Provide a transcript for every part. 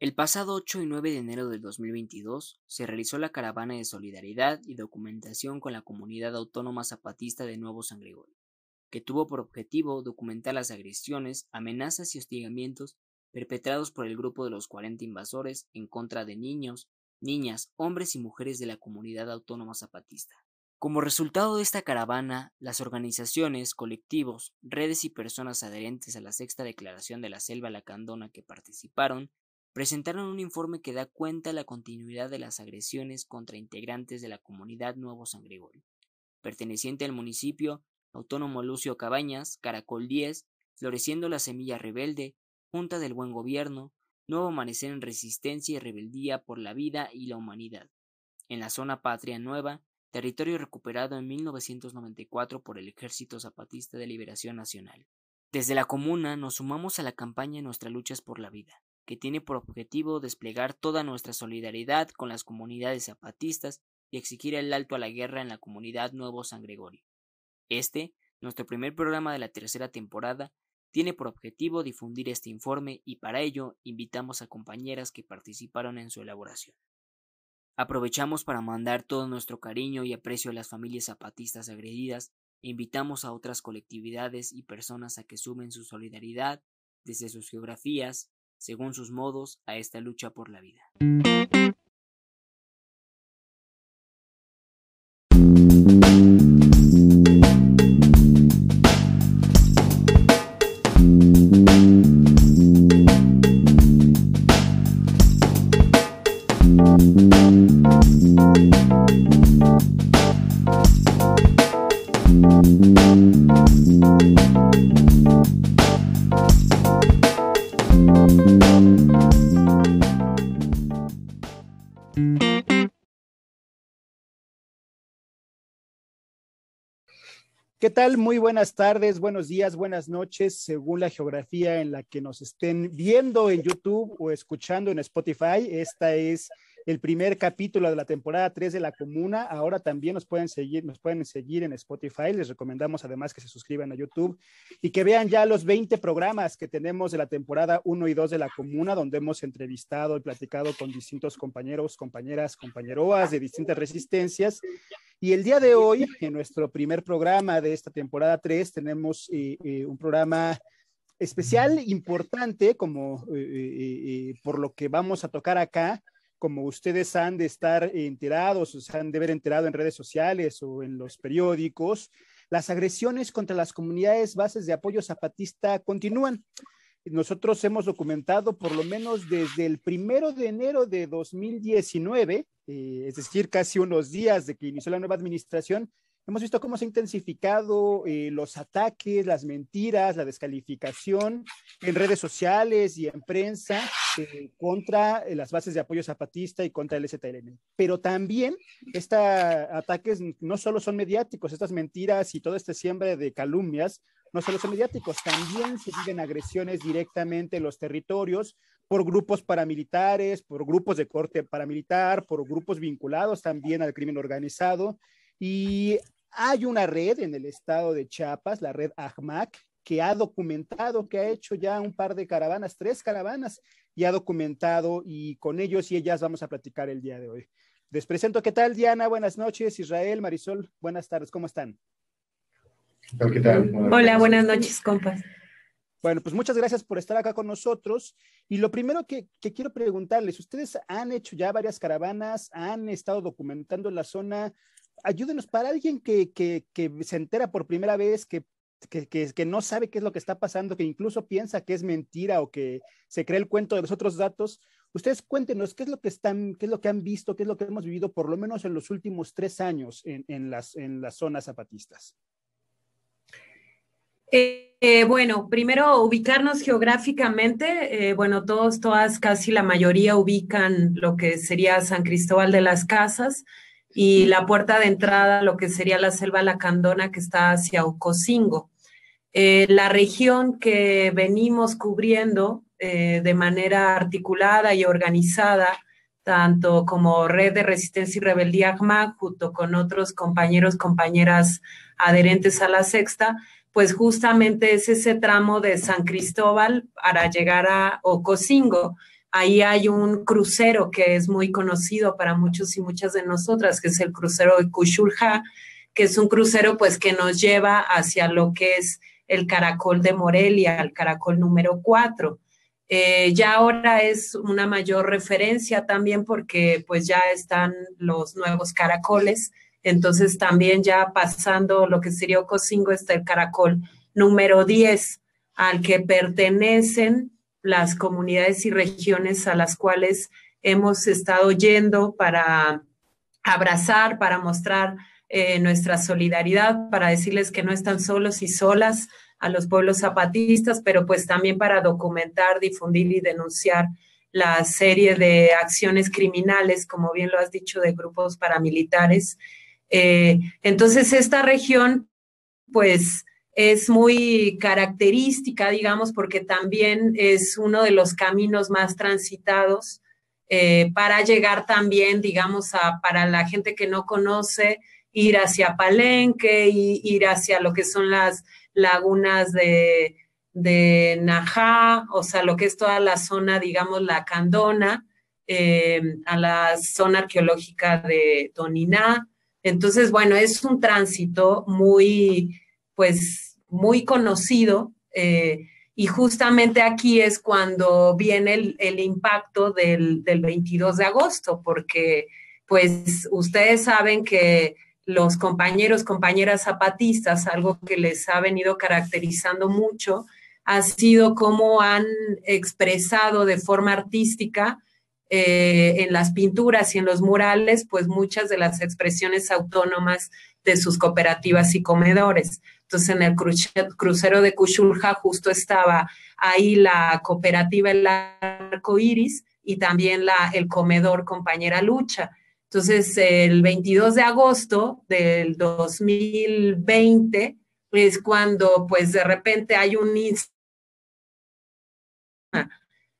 El pasado 8 y 9 de enero del 2022 se realizó la caravana de solidaridad y documentación con la comunidad autónoma zapatista de Nuevo San Gregorio, que tuvo por objetivo documentar las agresiones, amenazas y hostigamientos perpetrados por el grupo de los 40 invasores en contra de niños, niñas, hombres y mujeres de la comunidad autónoma zapatista. Como resultado de esta caravana, las organizaciones, colectivos, redes y personas adherentes a la sexta declaración de la Selva Lacandona que participaron presentaron un informe que da cuenta de la continuidad de las agresiones contra integrantes de la comunidad Nuevo San Gregorio, perteneciente al municipio autónomo Lucio Cabañas, Caracol 10, Floreciendo la Semilla Rebelde, Junta del Buen Gobierno, Nuevo Amanecer en Resistencia y Rebeldía por la Vida y la Humanidad, en la zona Patria Nueva, territorio recuperado en 1994 por el Ejército Zapatista de Liberación Nacional. Desde la comuna nos sumamos a la campaña Nuestra lucha es por la vida, que tiene por objetivo desplegar toda nuestra solidaridad con las comunidades zapatistas y exigir el alto a la guerra en la comunidad Nuevo San Gregorio. Este, nuestro primer programa de la tercera temporada, tiene por objetivo difundir este informe y para ello invitamos a compañeras que participaron en su elaboración. Aprovechamos para mandar todo nuestro cariño y aprecio a las familias zapatistas agredidas e invitamos a otras colectividades y personas a que sumen su solidaridad desde sus geografías, según sus modos, a esta lucha por la vida. ¿Qué tal? Muy buenas tardes, buenos días, buenas noches, según la geografía en la que nos estén viendo en YouTube o escuchando en Spotify. Esta es el primer capítulo de la temporada 3 de La Comuna. Ahora también nos pueden seguir, nos pueden seguir en Spotify. Les recomendamos además que se suscriban a YouTube y que vean ya los 20 programas que tenemos de la temporada 1 y 2 de La Comuna, donde hemos entrevistado y platicado con distintos compañeros, compañeras, compañeroas de distintas resistencias. Y el día de hoy, en nuestro primer programa de esta temporada 3, tenemos eh, eh, un programa especial, importante, como eh, por lo que vamos a tocar acá, como ustedes han de estar enterados, se han de ver enterado en redes sociales o en los periódicos, las agresiones contra las comunidades bases de apoyo zapatista continúan. Nosotros hemos documentado por lo menos desde el primero de enero de 2019, eh, es decir, casi unos días de que inició la nueva administración, Hemos visto cómo se han intensificado eh, los ataques, las mentiras, la descalificación en redes sociales y en prensa eh, contra eh, las bases de apoyo zapatista y contra el STLN. Pero también estos ataques no solo son mediáticos, estas mentiras y todo este siembra de calumnias no solo son mediáticos, también se viven agresiones directamente en los territorios por grupos paramilitares, por grupos de corte paramilitar, por grupos vinculados también al crimen organizado. Y hay una red en el estado de Chiapas, la red AHMAC, que ha documentado, que ha hecho ya un par de caravanas, tres caravanas, y ha documentado, y con ellos y ellas vamos a platicar el día de hoy. Les presento, ¿qué tal, Diana? Buenas noches, Israel, Marisol, buenas tardes, ¿cómo están? ¿Qué tal? Hola, buenas noches, compas. Bueno, pues muchas gracias por estar acá con nosotros. Y lo primero que, que, quiero preguntarles, ustedes han hecho ya varias caravanas, han estado documentando la zona ayúdenos para alguien que, que, que se entera por primera vez, que, que, no sabe qué es lo que está pasando, que incluso piensa que es mentira o que se cree el cuento de los otros datos. Ustedes cuéntenos qué es lo que están, qué es lo que han visto, qué es lo que hemos vivido por lo menos en los últimos tres años en, en las, en las zonas zapatistas. Eh, eh, bueno, primero ubicarnos geográficamente. Eh, bueno, todos, todas, casi la mayoría ubican lo que sería San Cristóbal de las Casas y la puerta de entrada, lo que sería la selva lacandona que está hacia Ocosingo. Eh, la región que venimos cubriendo eh, de manera articulada y organizada, tanto como Red de Resistencia y Rebeldía ACMA, junto con otros compañeros, compañeras adherentes a la sexta, pues justamente es ese tramo de San Cristóbal para llegar a Ocosingo ahí hay un crucero que es muy conocido para muchos y muchas de nosotras, que es el crucero de Kushulja, que es un crucero pues que nos lleva hacia lo que es el caracol de Morelia, el caracol número 4. Eh, ya ahora es una mayor referencia también porque pues ya están los nuevos caracoles, entonces también ya pasando lo que sería Ocosingo está el caracol número 10 al que pertenecen las comunidades y regiones a las cuales hemos estado yendo para abrazar, para mostrar eh, nuestra solidaridad, para decirles que no están solos y solas a los pueblos zapatistas, pero pues también para documentar, difundir y denunciar la serie de acciones criminales, como bien lo has dicho, de grupos paramilitares. Eh, entonces, esta región, pues, es muy característica, digamos, porque también es uno de los caminos más transitados eh, para llegar también, digamos, a, para la gente que no conoce, ir hacia Palenque, y ir hacia lo que son las lagunas de, de Najá, o sea, lo que es toda la zona, digamos, la Candona, eh, a la zona arqueológica de Toniná. Entonces, bueno, es un tránsito muy, pues, muy conocido. Eh, y justamente aquí es cuando viene el, impacto del, 22 de agosto, porque pues ustedes saben que los compañeros, compañeras zapatistas, algo que les ha venido caracterizando mucho, ha sido cómo han expresado de forma artística eh, en las pinturas y en los murales, pues muchas de las expresiones autónomas de sus cooperativas y comedores. Entonces, en el crucero de Cuchulja justo estaba ahí la cooperativa El Arco Iris y también la, el comedor Compañera Lucha. Entonces, el 22 de agosto del 2020 es cuando, pues, de repente hay un...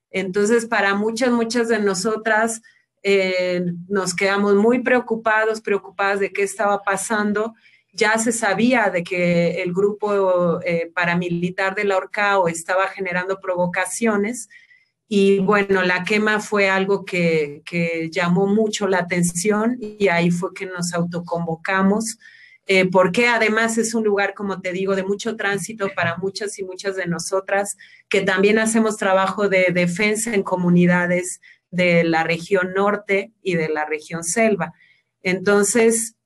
Entonces, para muchas, muchas de nosotras, eh, nos quedamos muy preocupados, preocupadas de qué estaba pasando ya se sabía de que el grupo eh, paramilitar de la Orcao estaba generando provocaciones y bueno, la quema fue algo que, llamó mucho la atención y ahí fue que nos autoconvocamos, eh, porque además es un lugar, como te digo, de mucho tránsito para muchas y muchas de nosotras, que también hacemos trabajo de defensa en comunidades de la región norte y de la región selva. Entonces,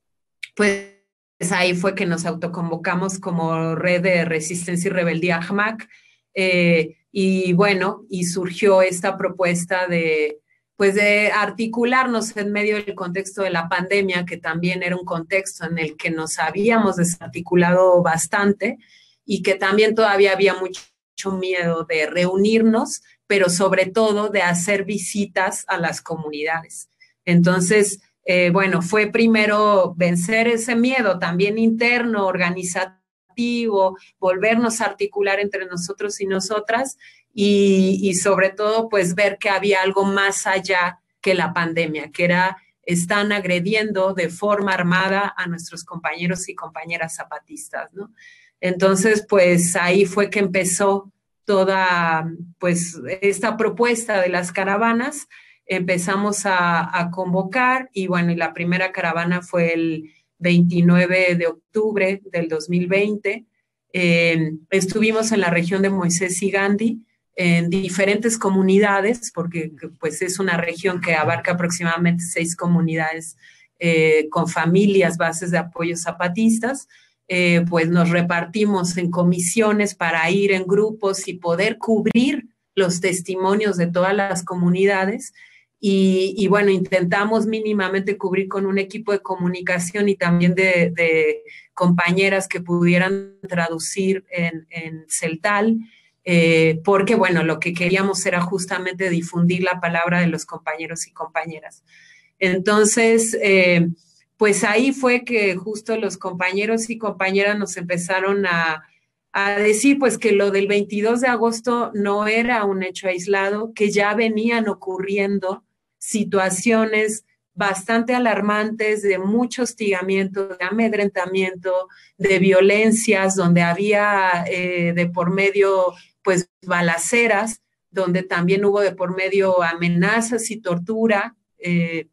pues ahí fue que nos autoconvocamos como red de resistencia y rebeldía AHMAC. Eh, y bueno, y surgió esta propuesta de, pues de articularnos en medio del contexto de la pandemia, que también era un contexto en el que nos habíamos desarticulado bastante y que también todavía había mucho miedo de reunirnos, pero sobre todo de hacer visitas a las comunidades. Entonces, eh, bueno, fue primero vencer ese miedo también interno, organizativo, volvernos a articular entre nosotros y nosotras y, sobre todo pues ver que había algo más allá que la pandemia, que era están agrediendo de forma armada a nuestros compañeros y compañeras zapatistas, ¿no? Entonces, pues ahí fue que empezó toda, pues, esta propuesta de las caravanas empezamos a, convocar y bueno, la primera caravana fue el 29 de octubre del 2020. Eh, estuvimos en la región de Moisés y Gandhi, en diferentes comunidades, porque pues es una región que abarca aproximadamente seis comunidades eh, con familias, bases de apoyo zapatistas. Eh, pues nos repartimos en comisiones para ir en grupos y poder cubrir los testimonios de todas las comunidades y, bueno, intentamos mínimamente cubrir con un equipo de comunicación y también de, compañeras que pudieran traducir en, celtal, eh, porque bueno, lo que queríamos era justamente difundir la palabra de los compañeros y compañeras. Entonces, eh, pues ahí fue que justo los compañeros y compañeras nos empezaron a, a decir pues que lo del 22 de agosto no era un hecho aislado, que ya venían ocurriendo situaciones bastante alarmantes de mucho hostigamiento, de amedrentamiento, de violencias, donde había eh, de por medio pues balaceras, donde también hubo de por medio amenazas y tortura eh,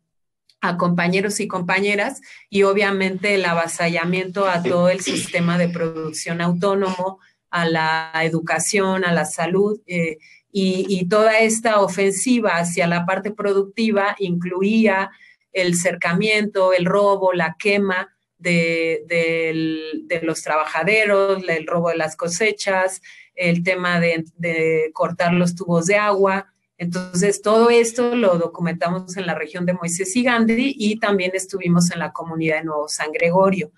a compañeros y compañeras y obviamente el avasallamiento a todo el sistema de producción autónomo, a la educación, a la salud. Eh, y, toda esta ofensiva hacia la parte productiva incluía el cercamiento, el robo, la quema de, los trabajadores, el robo de las cosechas, el tema de, cortar los tubos de agua. Entonces, todo esto lo documentamos en la región de Moisés y Gandhi y también estuvimos en la comunidad de Nuevo San Gregorio,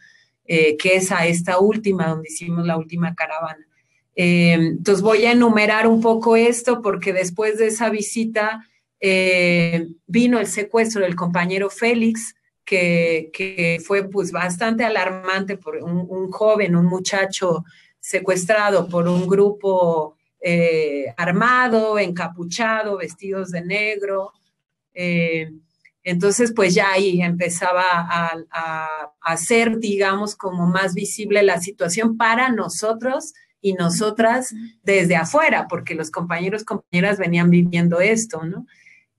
eh, que es a esta última, donde hicimos la última caravana. Eh, entonces voy a enumerar un poco esto porque después de esa visita eh, vino el secuestro del compañero Félix, que, fue pues bastante alarmante por un, joven, un muchacho secuestrado por un grupo eh, armado, encapuchado, vestidos de negro. entonces, pues ya ahí empezaba a, a, a, ser, digamos, como más visible la situación para nosotros y nosotras desde afuera, porque los compañeros, compañeras venían viviendo esto, ¿no?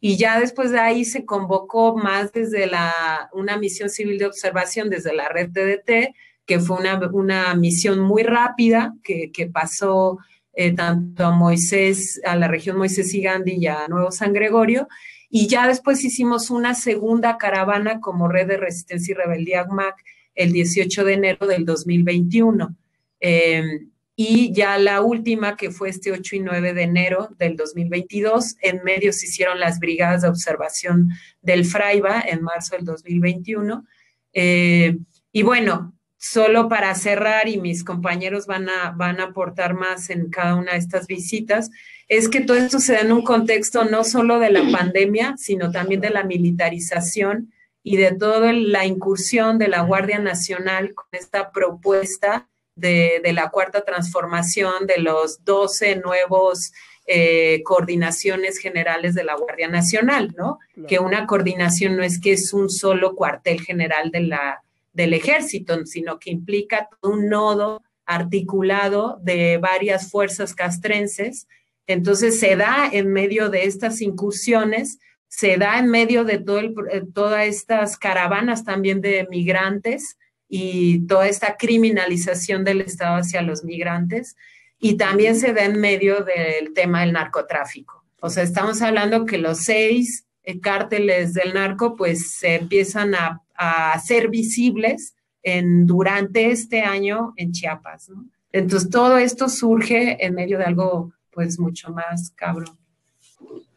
Y ya después de ahí se convocó más desde la, una misión civil de observación desde la red DDT, que fue una, una misión muy rápida que, que pasó eh, tanto a Moisés, a la región Moisés y Gandhi y a Nuevo San Gregorio. Y ya después hicimos una segunda caravana como red de resistencia y rebeldía ACMAC el 18 de enero del 2021. Eh, y ya la última, que fue este 8 y 9 de enero del 2022, en medio se hicieron las brigadas de observación del Fraiba en marzo del 2021. Eh, y bueno, solo para cerrar, y mis compañeros van a, van a aportar más en cada una de estas visitas, es que todo esto se da en un contexto no solo de la pandemia, sino también de la militarización y de toda la incursión de la Guardia Nacional con esta propuesta de, la cuarta transformación, de los 12 nuevos eh, coordinaciones generales de la Guardia Nacional, ¿no? Que una coordinación no es que es un solo cuartel general de la, del ejército, sino que implica un nodo articulado de varias fuerzas castrenses. Entonces se da en medio de estas incursiones, se da en medio de todo el, eh, todas estas caravanas también de migrantes y toda esta criminalización del Estado hacia los migrantes y también se da en medio del tema del narcotráfico. O sea, estamos hablando que los seis eh, cárteles del narco pues se empiezan a, a ser visibles en, durante este año en Chiapas. Entonces, todo esto surge en medio de algo pues mucho más cabrón.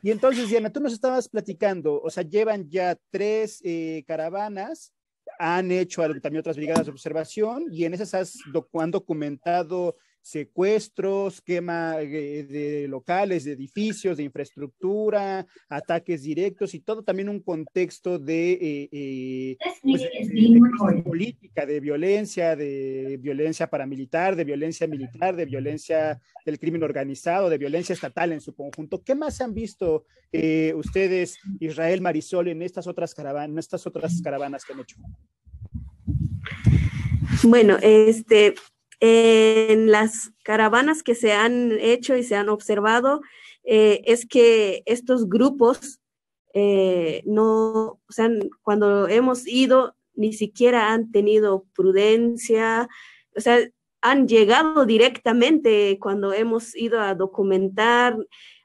Y entonces, Diana, tú nos estabas platicando, o sea, llevan ya tres eh, caravanas han hecho también otras brigadas de observación y en esas han documentado secuestros, quema eh, de locales, de edificios, de infraestructura, ataques directos y todo también un contexto de, eh, eh, pues, política, de violencia, de violencia paramilitar, de violencia militar, de violencia del crimen organizado, de violencia estatal en su conjunto. ¿Qué más han visto ustedes, Israel Marisol, en estas otras caravanas, en estas otras caravanas que han hecho? Bueno, este, en las caravanas que se han hecho y se han observado, eh, es que estos grupos eh, no, o sea, cuando hemos ido, ni siquiera han tenido prudencia, o sea, han llegado directamente cuando hemos ido a documentar,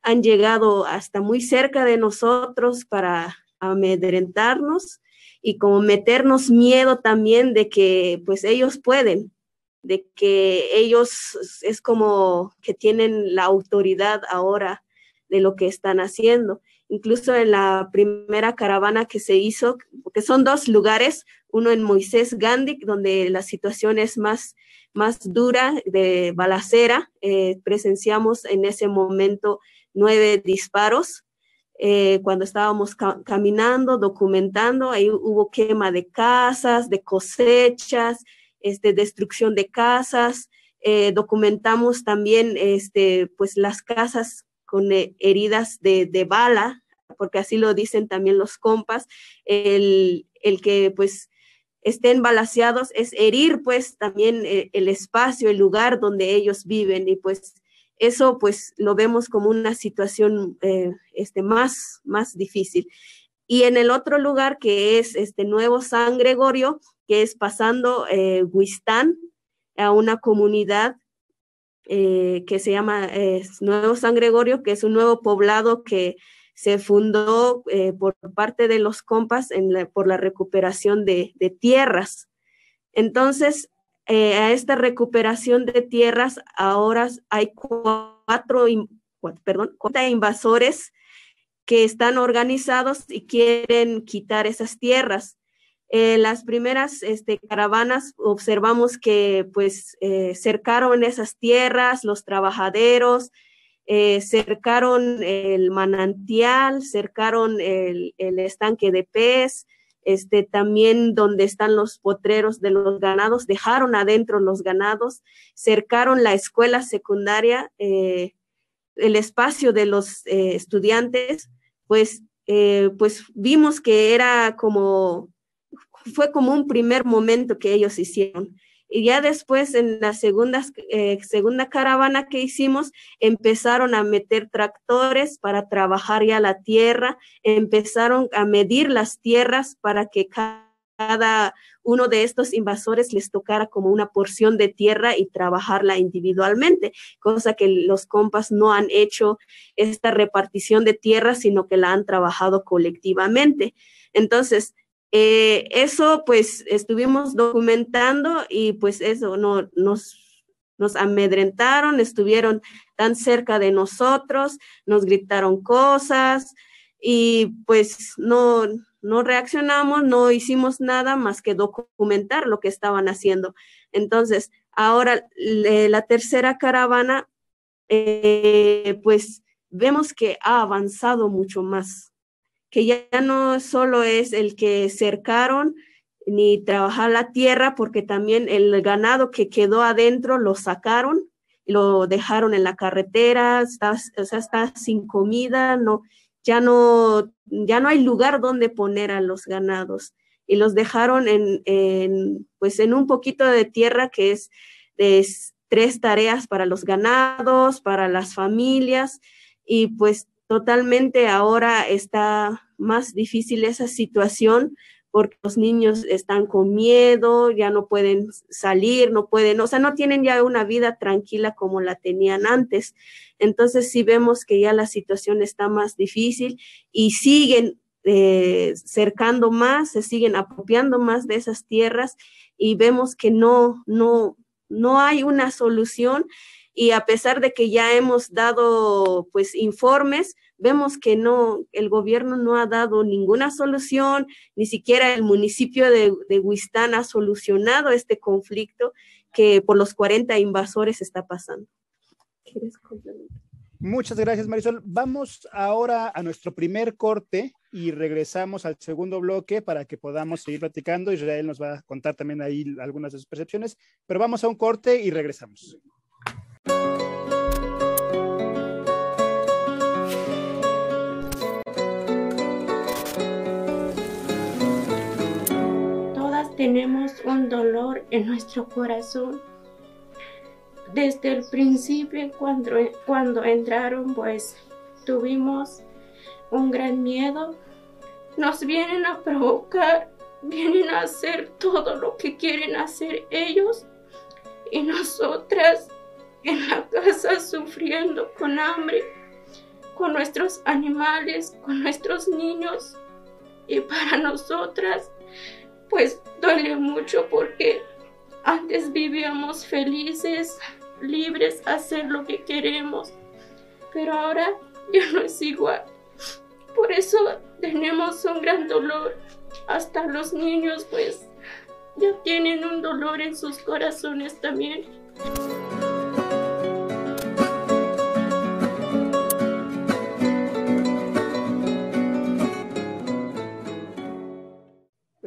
han llegado hasta muy cerca de nosotros para amedrentarnos y como meternos miedo también de que pues ellos pueden, de que ellos es como que tienen la autoridad ahora de lo que están haciendo. Incluso en la primera caravana que se hizo, porque son dos lugares, uno en Moisés Gandhi, donde la situación es más, más dura de balacera. Eh, presenciamos en ese momento nueve disparos eh, cuando estábamos caminando, documentando, ahí hubo quema de casas, de cosechas, este, destrucción de casas. Eh, documentamos también este, pues, las casas con eh, heridas de, de, bala, porque así lo dicen también los compas. El, el que pues estén balaseados es herir pues también el espacio, el lugar donde ellos viven y pues eso pues lo vemos como una situación eh, este, más, más difícil. Y en el otro lugar que es este Nuevo San Gregorio, que es pasando eh, Huistán a una comunidad eh, que se llama Nuevo San Gregorio, que es un nuevo poblado que se fundó eh, por parte de los compas por la recuperación de, tierras. Entonces, eh, a esta recuperación de tierras, ahora hay cuatro, perdón, cuatro invasores que están organizados y quieren quitar esas tierras. En las primeras este, caravanas observamos que pues eh, cercaron esas tierras, los trabajaderos, eh, cercaron el manantial, cercaron el, estanque de pez, este, también donde están los potreros de los ganados, dejaron adentro los ganados, cercaron la escuela secundaria, eh, el espacio de los eh, estudiantes, pues, pues vimos que era como, fue como un primer momento que ellos hicieron. Y ya después, en la segunda, eh, segunda caravana que hicimos, empezaron a meter tractores para trabajar ya la tierra, empezaron a medir las tierras para que cada uno de estos invasores les tocara como una porción de tierra y trabajarla individualmente, cosa que los compas no han hecho esta repartición de tierra, sino que la han trabajado colectivamente. Entonces, eh, eso pues estuvimos documentando y pues eso no, nos, nos amedrentaron, estuvieron tan cerca de nosotros, nos gritaron cosas y pues no, no reaccionamos, no hicimos nada más que documentar lo que estaban haciendo. Entonces, ahora la tercera caravana, eh, pues vemos que ha avanzado mucho más que ya no solo es el que cercaron ni trabajar la tierra, porque también el ganado que quedó adentro lo sacaron, lo dejaron en la carretera, está, o sea, está sin comida, no, ya no, ya no hay lugar donde poner a los ganados. Y los dejaron en, en pues en un poquito de tierra que es de tres tareas para los ganados, para las familias y pues totalmente ahora está más difícil esa situación porque los niños están con miedo, ya no pueden salir, no pueden, o sea, no tienen ya una vida tranquila como la tenían antes. Entonces sí vemos que ya la situación está más difícil y siguen eh, cercando más, se siguen apropiando más de esas tierras y vemos que no, no, no hay una solución y a pesar de que ya hemos dado pues informes, vemos que no, el gobierno no ha dado ninguna solución, ni siquiera el municipio de, de Huistán ha solucionado este conflicto que por los 40 invasores está pasando. Muchas gracias, Marisol. Vamos ahora a nuestro primer corte y regresamos al segundo bloque para que podamos seguir platicando. Israel nos va a contar también ahí algunas de sus percepciones, pero vamos a un corte y regresamos. Tenemos un dolor en nuestro corazón. Desde el principio, cuando, cuando entraron, pues tuvimos un gran miedo. Nos vienen a provocar, vienen a hacer todo lo que quieren hacer ellos. Y nosotras en la casa sufriendo con hambre, con nuestros animales, con nuestros niños. Y para nosotras pues duele mucho porque antes vivíamos felices, libres, hacer lo que queremos, pero ahora ya no es igual. Por eso tenemos un gran dolor. Hasta los niños pues ya tienen un dolor en sus corazones también.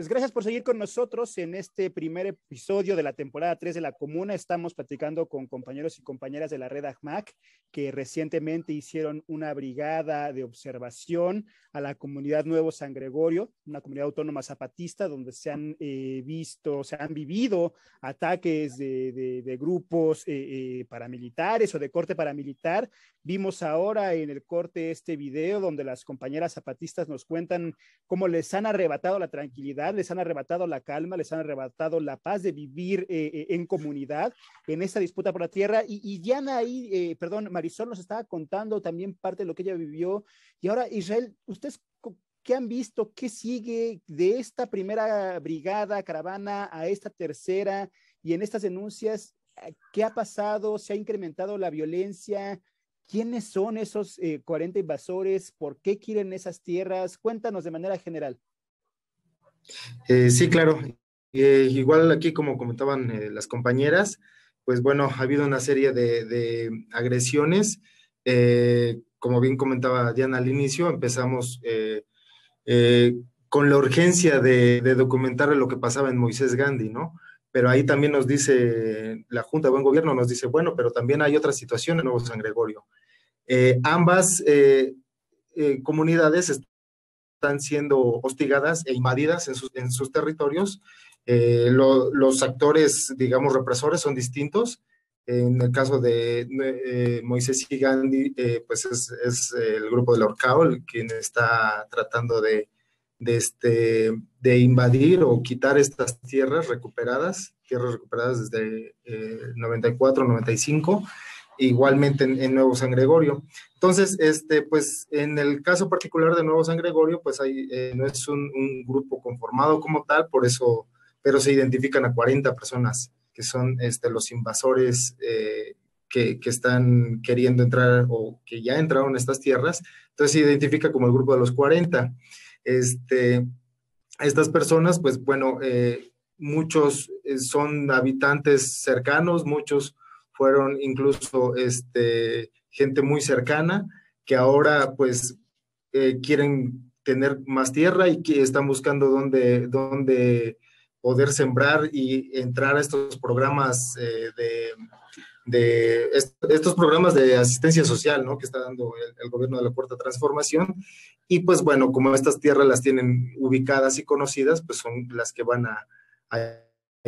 Pues gracias por seguir con nosotros en este primer episodio de la temporada 3 de la Comuna. Estamos platicando con compañeros y compañeras de la red ACMAC que recientemente hicieron una brigada de observación a la comunidad Nuevo San Gregorio, una comunidad autónoma zapatista donde se han eh, visto, se han vivido ataques de, grupos eh, eh, paramilitares o de corte paramilitar. Vimos ahora en el corte este video donde las compañeras zapatistas nos cuentan cómo les han arrebatado la tranquilidad, les han arrebatado la calma, les han arrebatado la paz de vivir eh, eh, en comunidad en esta disputa por la tierra. Y, Diana ahí, eh, perdón, Marisol nos estaba contando también parte de lo que ella vivió. Y ahora, Israel, ¿ustedes qué han visto? ¿Qué sigue de esta primera brigada, caravana, a esta tercera? Y en estas denuncias, ¿qué ha pasado? ¿Se ha incrementado la violencia? ¿Quiénes son esos 40 invasores? ¿Por qué quieren esas tierras? Cuéntanos de manera general. Eh, sí, claro. Eh, igual aquí, como comentaban eh, las compañeras, pues bueno, ha habido una serie de, agresiones. como bien comentaba Diana al inicio, empezamos con la urgencia de, documentar lo que pasaba en Moisés Gandhi, ¿no? Pero ahí también nos dice, la Junta de Buen Gobierno nos dice, bueno, pero también hay otra situación en Nuevo San Gregorio. ambas comunidades están siendo hostigadas e invadidas en sus, en sus territorios. Eh, los actores, digamos, represores son distintos. En el caso de eh, Moisés y Gandhi, eh, pues es, es, el grupo del Orcao quien está tratando de, de, este, de invadir o quitar estas tierras recuperadas, tierras recuperadas desde 94, 95 igualmente en, Nuevo San Gregorio. Entonces, este, pues en el caso particular de Nuevo San Gregorio, pues hay, eh, no es un, grupo conformado como tal, por eso, pero se identifican a 40 personas que son este, los invasores eh, que, que, están queriendo entrar o que ya entraron a estas tierras. Entonces se identifica como el grupo de los 40. Este, estas personas, pues bueno, eh, muchos son habitantes cercanos, muchos fueron incluso este, gente muy cercana que ahora pues eh, quieren tener más tierra y que están buscando dónde, dónde poder sembrar y entrar a estos programas eh, de, estos programas de asistencia social, ¿no? Que está dando el, gobierno de la Cuarta Transformación. Y pues bueno, como estas tierras las tienen ubicadas y conocidas, pues son las que van a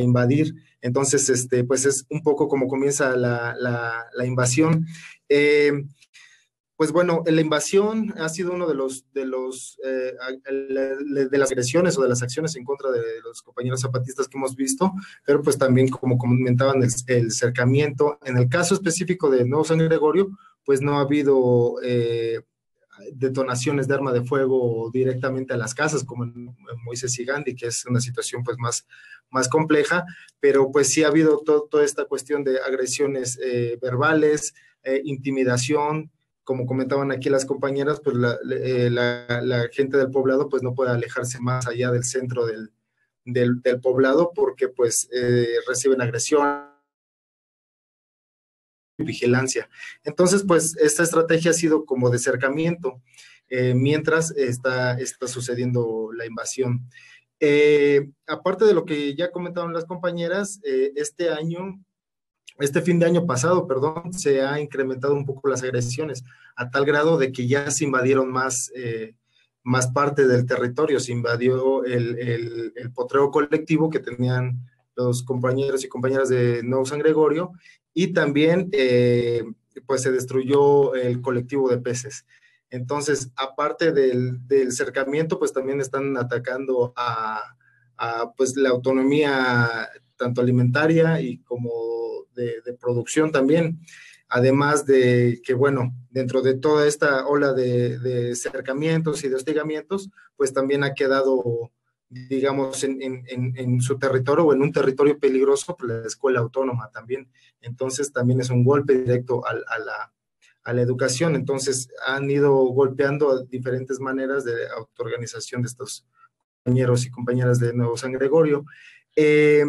invadir. Entonces, este, pues es un poco como comienza la, la, invasión. Eh, pues bueno, la invasión ha sido uno de los, de los, eh, de las agresiones o de las acciones en contra de los compañeros zapatistas que hemos visto, pero pues también como comentaban el, cercamiento. En el caso específico de Nuevo San Gregorio, pues no ha habido eh, detonaciones de arma de fuego directamente a las casas, como en, Moisés y Gandhi, que es una situación pues más, más compleja, pero pues sí ha habido toda esta cuestión de agresiones eh, verbales, eh, intimidación, como comentaban aquí las compañeras, pues eh, la, gente del poblado pues no puede alejarse más allá del centro del, del, del poblado porque pues reciben agresión vigilancia. Entonces, pues esta estrategia ha sido como de cercamiento eh, mientras está, está sucediendo la invasión. Eh, aparte de lo que ya comentaron las compañeras, eh, este año, este fin de año pasado, perdón, se ha incrementado un poco las agresiones a tal grado de que ya se invadieron más, más parte del territorio, se invadió el, el, potreo colectivo que tenían los compañeros y compañeras de Nuevo San Gregorio y también eh, pues se destruyó el colectivo de peces. Entonces, aparte del, cercamiento, pues también están atacando a, pues la autonomía tanto alimentaria y como de, producción también. Además de que, bueno, dentro de toda esta ola de, de cercamientos y de hostigamientos, pues también ha quedado digamos, en, su territorio o en un territorio peligroso, pues la escuela autónoma también. Entonces, también es un golpe directo a, la, educación. Entonces, han ido golpeando diferentes maneras de autoorganización de estos compañeros y compañeras de Nuevo San Gregorio. Eh,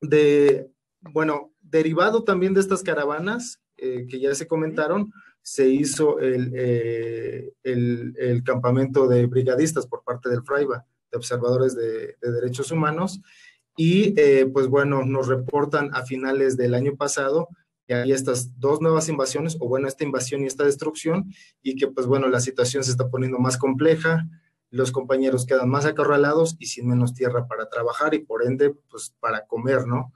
de, bueno, derivado también de estas caravanas eh, que ya se comentaron, se hizo el, eh, el, el, campamento de brigadistas por parte del Fraiba de observadores de, derechos humanos. Y eh, pues bueno, nos reportan a finales del año pasado que hay estas dos nuevas invasiones, o bueno, esta invasión y esta destrucción, y que pues bueno, la situación se está poniendo más compleja, los compañeros quedan más acorralados y sin menos tierra para trabajar y por ende, pues para comer, ¿no?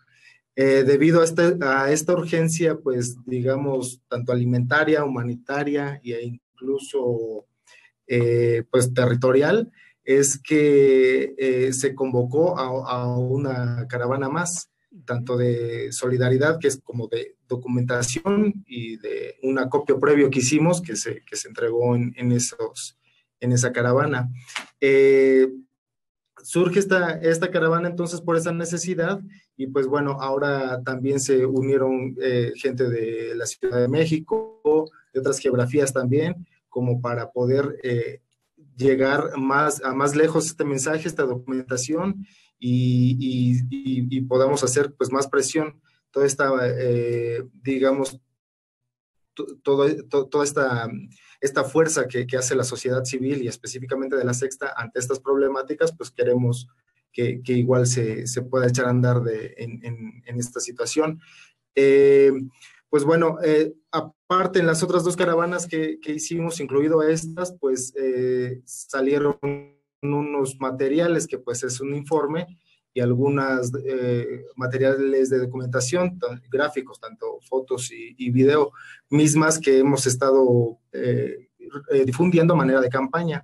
Eh, debido a, este, a esta urgencia, pues digamos, tanto alimentaria, humanitaria e incluso eh, pues territorial, es que eh, se convocó a, una caravana más, tanto de solidaridad, que es como de documentación y de un acopio previo que hicimos, que se, que se entregó en, en esos, en esa caravana. Eh, surge esta, esta caravana entonces por esa necesidad y pues bueno, ahora también se unieron eh, gente de la Ciudad de México, de otras geografías también, como para poder eh, llegar más, a más lejos este mensaje, esta documentación y, y, podamos hacer pues más presión. Toda esta, digamos, todo, toda esta esta fuerza que, hace la sociedad civil y específicamente de la sexta ante estas problemáticas, pues queremos que, igual se, pueda echar a andar de, en, esta situación. Eh, pues bueno, eh, aparte en las otras dos caravanas que, hicimos, incluido estas, pues eh, salieron unos materiales que pues es un informe y algunas eh, materiales de documentación, gráficos, tanto fotos y, video, mismas que hemos estado difundiendo a manera de campaña.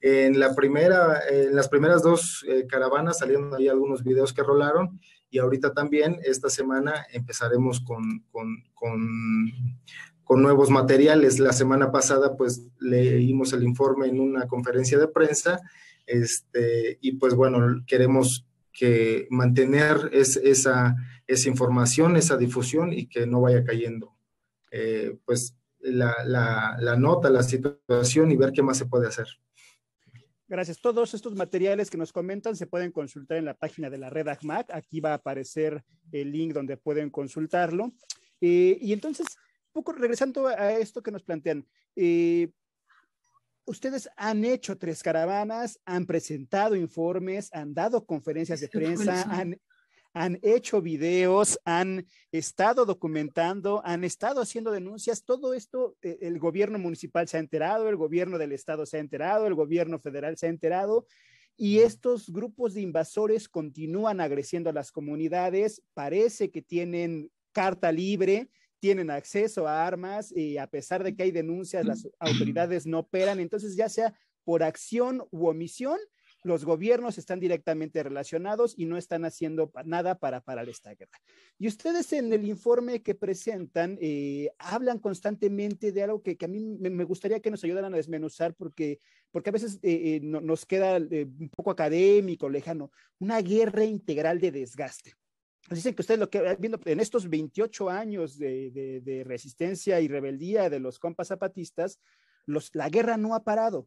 En, la primera, en las primeras dos caravanas salieron ahí algunos videos que rolaron y ahorita también esta semana empezaremos con, con, con, nuevos materiales. La semana pasada pues leímos el informe en una conferencia de prensa este, y pues bueno, queremos que mantener esa, esa información, esa difusión y que no vaya cayendo. Eh, pues la, la, nota, la situación y ver qué más se puede hacer. Gracias. Todos estos materiales que nos comentan se pueden consultar en la página de la red ACMAC. Aquí va a aparecer el link donde pueden consultarlo. Eh, y entonces, poco regresando a esto que nos plantean, eh, ustedes han hecho tres caravanas, han presentado informes, han dado conferencias de prensa, han, han hecho videos, han estado documentando, han estado haciendo denuncias. Todo esto, eh, el gobierno municipal se ha enterado, el gobierno del estado se ha enterado, el gobierno federal se ha enterado. Y estos grupos de invasores continúan agresiendo a las comunidades, parece que tienen carta libre, tienen acceso a armas y a pesar de que hay denuncias, las autoridades no operan. Entonces, ya sea por acción u omisión, los gobiernos están directamente relacionados y no están haciendo nada para parar esta guerra. Y ustedes en el informe que presentan eh, hablan constantemente de algo que, a mí me, gustaría que nos ayudaran a desmenuzar porque, porque a veces eh, eh, nos queda un poco académico, lejano, una guerra integral de desgaste dicen que ustedes lo que viendo en estos 28 años de, resistencia y rebeldía de los compas zapatistas, la guerra no ha parado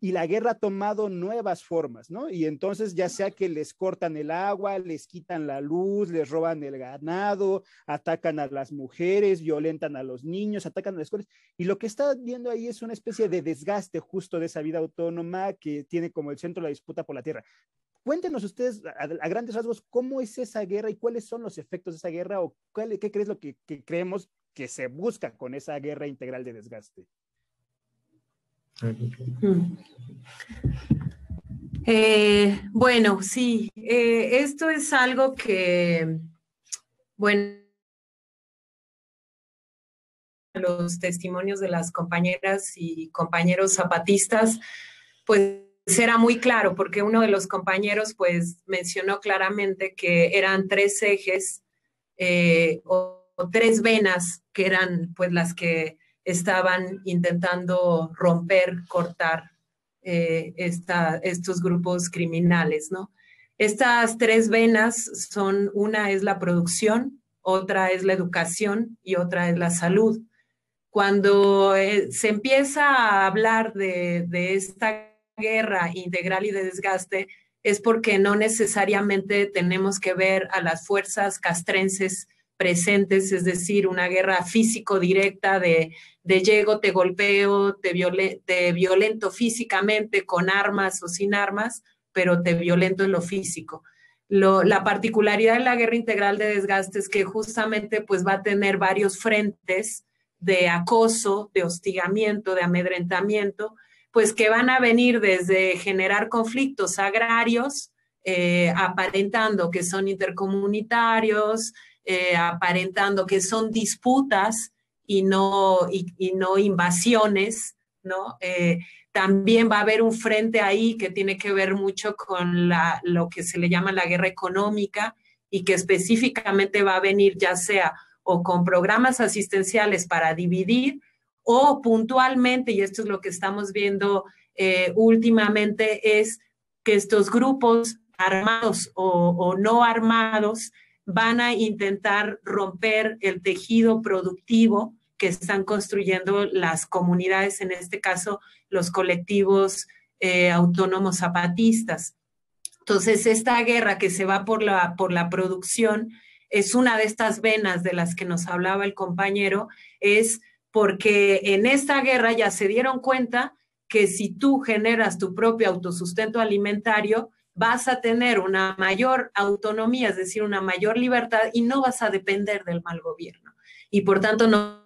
y la guerra ha tomado nuevas formas, ¿no? Y entonces ya sea que les cortan el agua, les quitan la luz, les roban el ganado, atacan a las mujeres, violentan a los niños, atacan a las escuelas. Y lo que está viendo ahí es una especie de desgaste justo de esa vida autónoma que tiene como el centro la disputa por la tierra. Cuéntenos ustedes a, grandes rasgos cómo es esa guerra y cuáles son los efectos de esa guerra o qué crees lo que, creemos que se busca con esa guerra integral de desgaste. Mm. Eh, bueno, sí, eh, esto es algo que, bueno, los testimonios de las compañeras y compañeros zapatistas, pues era muy claro porque uno de los compañeros pues mencionó claramente que eran tres ejes eh, o, tres venas que eran pues las que estaban intentando romper, cortar eh, estos grupos criminales, ¿no? Estas tres venas son, una es la producción, otra es la educación y otra es la salud. Cuando eh, se empieza a hablar de, de esta guerra integral y de desgaste es porque no necesariamente tenemos que ver a las fuerzas castrenses presentes, es decir, una guerra físico directa de, de llego, te golpeo, te, violento físicamente con armas o sin armas, pero te violento en lo físico. la particularidad de la guerra integral de desgaste es que justamente pues va a tener varios frentes de acoso, de hostigamiento, de amedrentamiento, pues que van a venir desde generar conflictos agrarios, eh, aparentando que son intercomunitarios, eh, aparentando que son disputas y no, y, no invasiones, ¿no? Eh, también va a haber un frente ahí que tiene que ver mucho con la, lo que se le llama la guerra económica y que específicamente va a venir ya sea o con programas asistenciales para dividir o puntualmente, y esto es lo que estamos viendo eh, últimamente, es que estos grupos armados o, no armados van a intentar romper el tejido productivo que están construyendo las comunidades, en este caso los colectivos eh, autónomos zapatistas. Entonces, esta guerra que se va por la, por la producción es una de estas venas de las que nos hablaba el compañero, es porque en esta guerra ya se dieron cuenta que si tú generas tu propio autosustento alimentario, vas a tener una mayor autonomía, es decir, una mayor libertad y no vas a depender del mal gobierno. Y por tanto, no.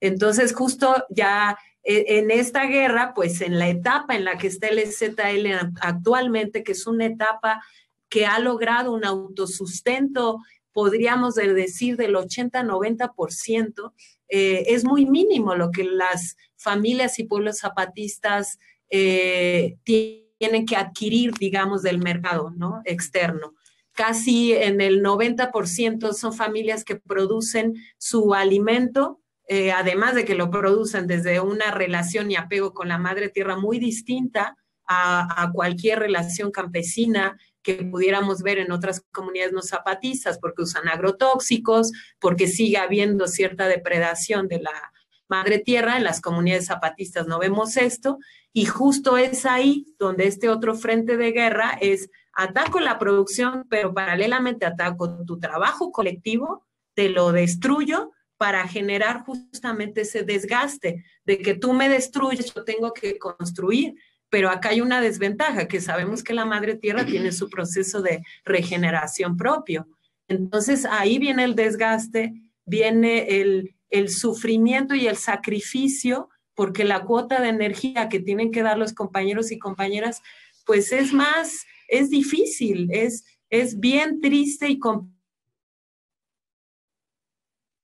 Entonces, justo ya e, en esta guerra, pues en la etapa en la que está el ZL actualmente, que es una etapa que ha logrado un autosustento, podríamos decir, del 80-90%, eh, es muy mínimo lo que las familias y pueblos zapatistas eh, tienen que adquirir, digamos, del mercado ¿no? externo. Casi en el 90% son familias que producen su alimento, eh, además de que lo producen desde una relación y apego con la madre tierra muy distinta a, a cualquier relación campesina que pudiéramos ver en otras comunidades no zapatistas, porque usan agrotóxicos, porque sigue habiendo cierta depredación de la madre tierra, en las comunidades zapatistas no vemos esto, y justo es ahí donde este otro frente de guerra es ataco la producción, pero paralelamente ataco tu trabajo colectivo, te lo destruyo para generar justamente ese desgaste de que tú me destruyes, yo tengo que construir. Pero acá hay una desventaja, que sabemos que la madre tierra tiene su proceso de regeneración propio. Entonces ahí viene el desgaste, viene el, el sufrimiento y el sacrificio porque la cuota de energía que tienen que dar los compañeros y compañeras, pues es más, es difícil, es, es bien triste y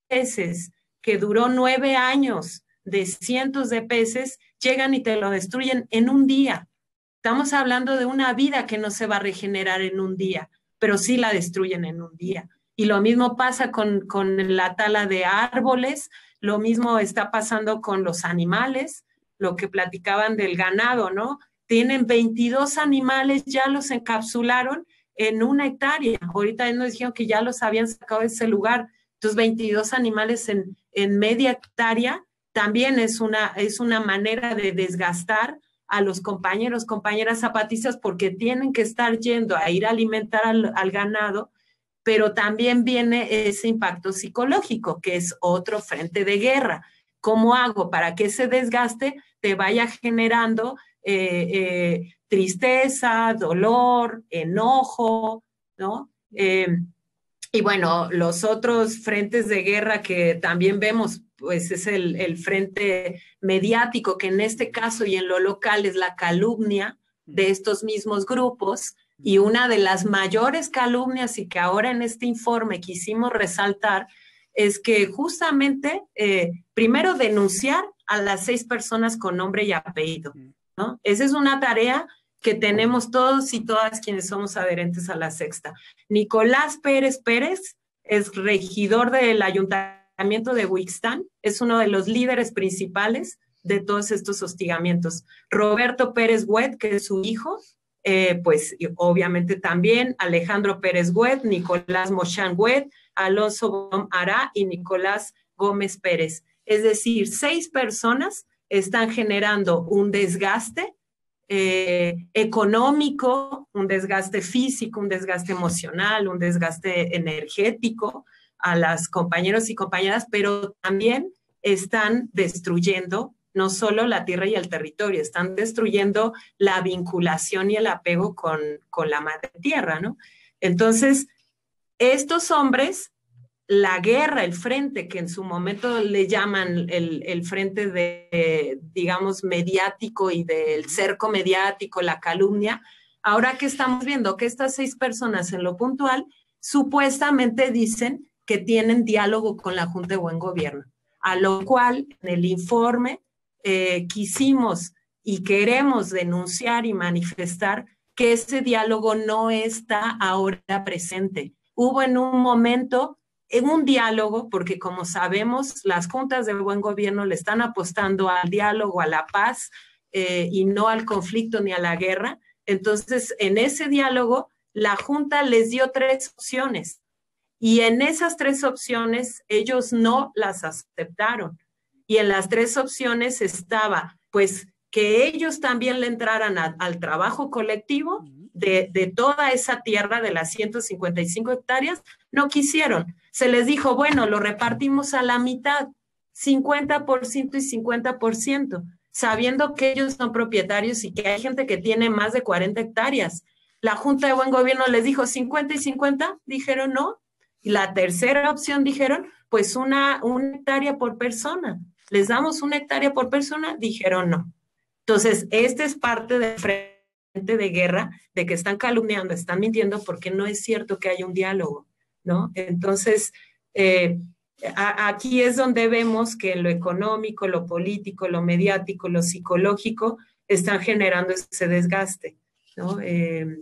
peces que duró nueve años de cientos de peces, llegan y te lo destruyen en un día. Estamos hablando de una vida que no se va a regenerar en un día, pero sí la destruyen en un día. Y lo mismo pasa con, con la tala de árboles, lo mismo está pasando con los animales, lo que platicaban del ganado, ¿no? Tienen 22 animales, ya los encapsularon en una hectárea. Ahorita nos dijeron que ya los habían sacado de ese lugar. Entonces, 22 animales en, en media hectárea también es una, es una manera de desgastar a los compañeros, compañeras zapatistas, porque tienen que estar yendo a ir a alimentar al, al ganado pero también viene ese impacto psicológico, que es otro frente de guerra. ¿Cómo hago para que ese desgaste te vaya generando eh, eh, tristeza, dolor, enojo, ¿no? Eh, y bueno, los otros frentes de guerra que también vemos, pues es el, el, frente mediático, que en este caso y en lo local es la calumnia de estos mismos grupos, y una de las mayores calumnias y que ahora en este informe quisimos resaltar es que justamente, eh, primero, denunciar a las seis personas con nombre y apellido, ¿no? Esa es una tarea que tenemos todos y todas quienes somos adherentes a la sexta. Nicolás Pérez Pérez es regidor del ayuntamiento de Wixtán, es uno de los líderes principales de todos estos hostigamientos. Roberto Pérez Huet, que es su hijo, eh, pues obviamente también Alejandro Pérez Huet, Nicolás Mochan Huet, Alonso Ará y Nicolás Gómez Pérez. Es decir, seis personas están generando un desgaste eh, económico, un desgaste físico, un desgaste emocional, un desgaste energético a las compañeros y compañeras, pero también están destruyendo no solo la tierra y el territorio, están destruyendo la vinculación y el apego con, con la madre tierra, ¿no? Entonces, estos hombres, la guerra, el frente, que en su momento le llaman el, el frente de, digamos, mediático y del cerco mediático, la calumnia, ahora que estamos viendo que estas seis personas en lo puntual supuestamente dicen que tienen diálogo con la Junta de Buen Gobierno, a lo cual en el informe eh, quisimos y queremos denunciar y manifestar que ese diálogo no está ahora presente. Hubo en un momento en un diálogo, porque como sabemos, las juntas de buen gobierno le están apostando al diálogo, a la paz eh, y no al conflicto ni a la guerra. Entonces, en ese diálogo, la junta les dio tres opciones y en esas tres opciones ellos no las aceptaron y en las tres opciones estaba, pues, que ellos también le entraran al trabajo colectivo de, de, toda esa tierra de las 155 hectáreas, no quisieron. Se les dijo, bueno, lo repartimos a la mitad, 50% y 50%, sabiendo que ellos son propietarios y que hay gente que tiene más de 40 hectáreas. La Junta de Buen Gobierno les dijo 50 y 50, dijeron no. Y la tercera opción dijeron, pues una, una hectárea por persona les damos una hectárea por persona, dijeron no. Entonces, este es parte del frente de guerra, de que están calumniando, están mintiendo porque no es cierto que haya un diálogo, ¿no? Entonces, eh, aquí es donde vemos que lo económico, lo político, lo mediático, lo psicológico están generando ese desgaste, ¿no? Eh,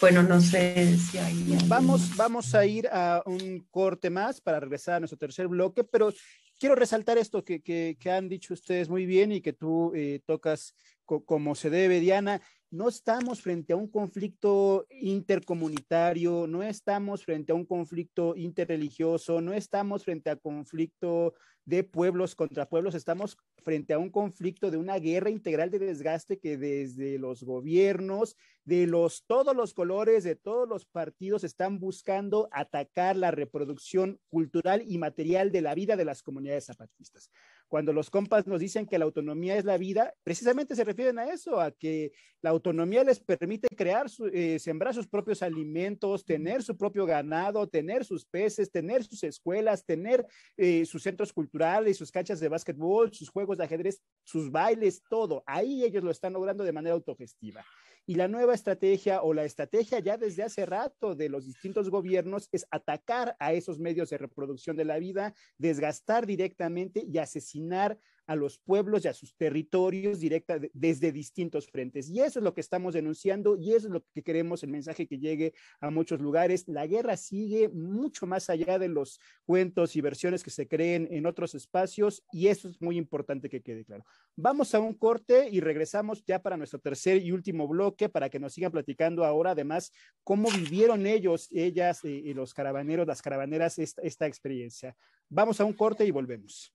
bueno, no sé si hay... Vamos, vamos a ir a un corte más para regresar a nuestro tercer bloque, pero quiero resaltar esto que, que, han dicho ustedes muy bien y que tú eh, tocas co como se debe, Diana no estamos frente a un conflicto intercomunitario, no estamos frente a un conflicto interreligioso, no estamos frente a conflicto de pueblos contra pueblos, estamos frente a un conflicto de una guerra integral de desgaste que desde los gobiernos, de los todos los colores, de todos los partidos están buscando atacar la reproducción cultural y material de la vida de las comunidades zapatistas. Cuando los compas nos dicen que la autonomía es la vida, precisamente se refieren a eso, a que la autonomía les permite crear, eh, sembrar sus propios alimentos, tener su propio ganado, tener sus peces, tener sus escuelas, tener eh, sus centros culturales, sus canchas de básquetbol, sus juegos de ajedrez, sus bailes, todo. Ahí ellos lo están logrando de manera autogestiva. Y la nueva estrategia o la estrategia ya desde hace rato de los distintos gobiernos es atacar a esos medios de reproducción de la vida, desgastar directamente y asesinar a los pueblos y a sus territorios directa, desde distintos frentes. Y eso es lo que estamos denunciando y eso es lo que queremos, el mensaje que llegue a muchos lugares. La guerra sigue mucho más allá de los cuentos y versiones que se creen en otros espacios y eso es muy importante que quede claro. Vamos a un corte y regresamos ya para nuestro tercer y último bloque para que nos sigan platicando ahora además cómo vivieron ellos, ellas eh, y los caravaneros, las caravaneras esta, esta experiencia. Vamos a un corte y volvemos.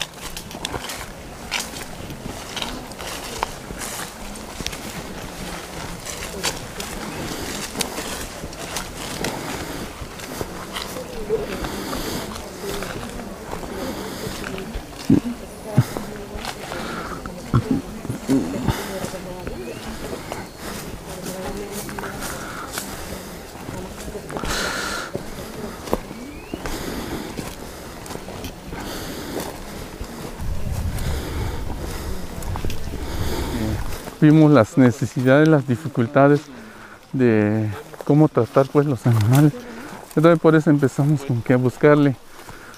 vimos las necesidades, las dificultades de cómo tratar pues los animales. Entonces por eso empezamos con que buscarle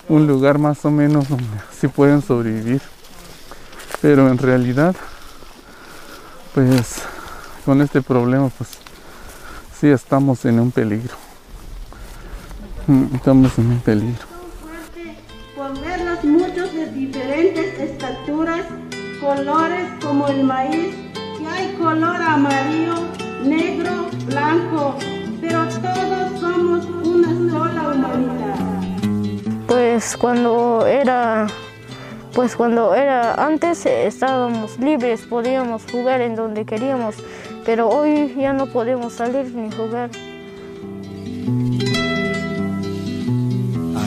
un lugar más o menos donde sí pueden sobrevivir. Pero en realidad, pues con este problema, pues sí estamos en un peligro. Mm, estamos en un peligro. Por verlos muchos de diferentes estaturas, colores como el maíz, color amarillo, negro, blanco, pero todos somos una sola humanidad. Pues cuando era, pues cuando era antes estábamos libres, podíamos jugar en donde queríamos, pero hoy ya no podemos salir ni jugar.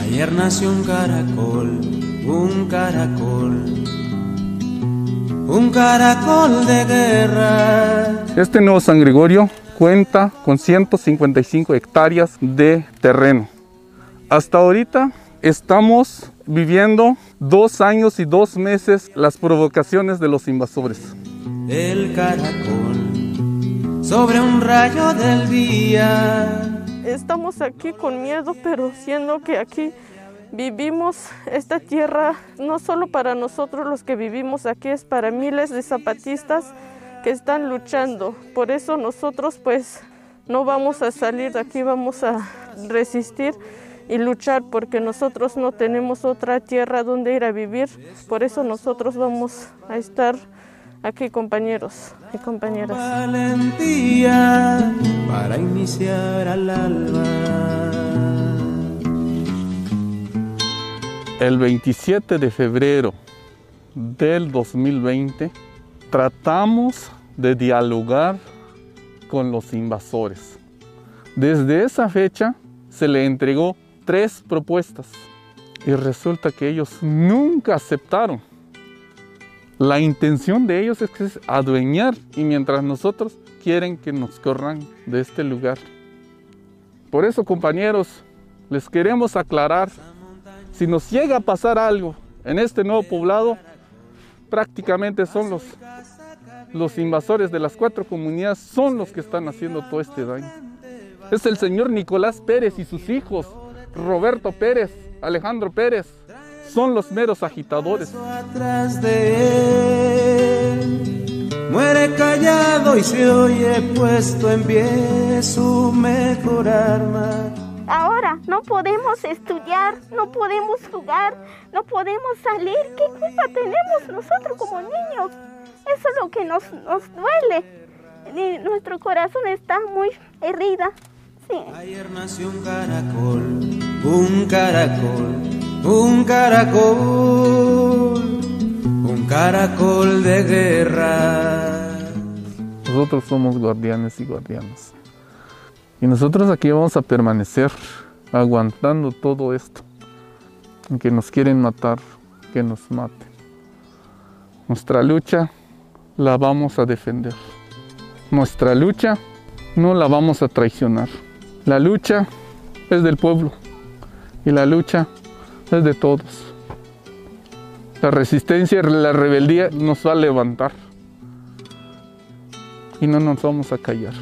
Ayer nació un caracol, un caracol, un caracol de guerra. Este nuevo San Gregorio cuenta con 155 hectáreas de terreno. Hasta ahorita estamos viviendo dos años y dos meses las provocaciones de los invasores. El caracol sobre un rayo del día. Estamos aquí con miedo, pero siendo que aquí vivimos esta tierra, no solo para nosotros los que vivimos aquí, es para miles de zapatistas que están luchando. Por eso nosotros pues no vamos a salir de aquí, vamos a resistir y luchar porque nosotros no tenemos otra tierra donde ir a vivir. Por eso nosotros vamos a estar aquí compañeros y compañeras. Valentía para iniciar al alba. El 27 de febrero del 2020 tratamos de dialogar con los invasores. Desde esa fecha se le entregó tres propuestas y resulta que ellos nunca aceptaron. La intención de ellos es, que es adueñar y mientras nosotros quieren que nos corran de este lugar. Por eso, compañeros, les queremos aclarar, si nos llega a pasar algo en este nuevo poblado, prácticamente son los, los invasores de las cuatro comunidades, son los que están haciendo todo este daño. Es el señor Nicolás Pérez y sus hijos, Roberto Pérez, Alejandro Pérez, son los meros agitadores. Muere callado y se oye puesto en pie su mejor arma. Ahora no podemos estudiar, no podemos jugar, no podemos salir. ¿Qué culpa tenemos nosotros como niños? Eso es lo que nos, nos duele. Y nuestro corazón está muy herida. Sí. Ayer nació un caracol, un caracol, un caracol, un caracol de guerra. Nosotros somos guardianes y guardianas. Y nosotros aquí vamos a permanecer aguantando todo esto. Que nos quieren matar, que nos maten. Nuestra lucha la vamos a defender. Nuestra lucha no la vamos a traicionar. La lucha es del pueblo y la lucha es de todos. La resistencia y la rebeldía nos va a levantar y no nos vamos a callar.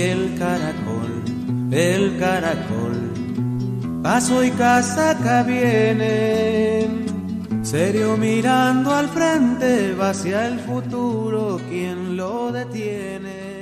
El caracol, el caracol, paso y casaca vienen, serio mirando al frente, va hacia el futuro, ¿quién lo detiene?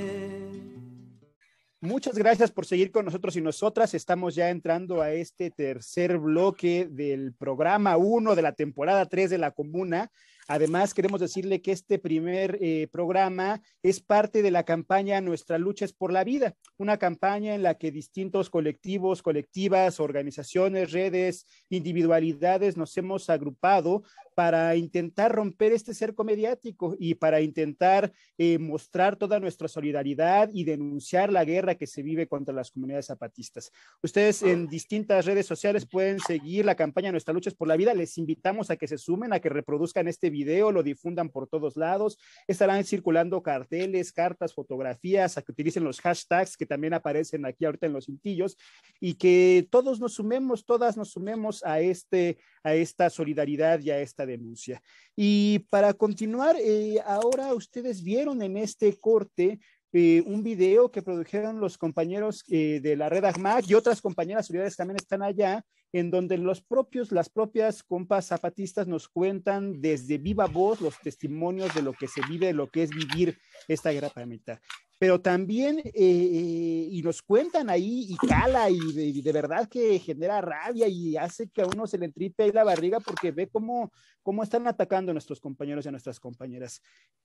Muchas gracias por seguir con nosotros y nosotras. Estamos ya entrando a este tercer bloque del programa 1 de la temporada 3 de la Comuna. Además, queremos decirle que este primer eh, programa es parte de la campaña Nuestra lucha es por la vida, una campaña en la que distintos colectivos, colectivas, organizaciones, redes, individualidades nos hemos agrupado para intentar romper este cerco mediático y para intentar eh, mostrar toda nuestra solidaridad y denunciar la guerra que se vive contra las comunidades zapatistas. Ustedes en distintas redes sociales pueden seguir la campaña Nuestra lucha es por la vida. Les invitamos a que se sumen, a que reproduzcan este video, lo difundan por todos lados. Estarán circulando carteles, cartas, fotografías, a que utilicen los hashtags que también aparecen aquí ahorita en los cintillos y que todos nos sumemos, todas nos sumemos a, este, a esta solidaridad y a esta denuncia. Y para continuar, eh, ahora ustedes vieron en este corte eh, un video que produjeron los compañeros eh, de la red ACMAC y otras compañeras solidarias también están allá, en donde los propios, las propias compas zapatistas nos cuentan desde viva voz los testimonios de lo que se vive, de lo que es vivir esta guerra paramilitar. Pero también, eh, eh, y nos cuentan ahí, y cala, y de, verdad que genera rabia y hace que a uno se le entripe ahí la barriga porque ve cómo, cómo están atacando a nuestros compañeros y a nuestras compañeras.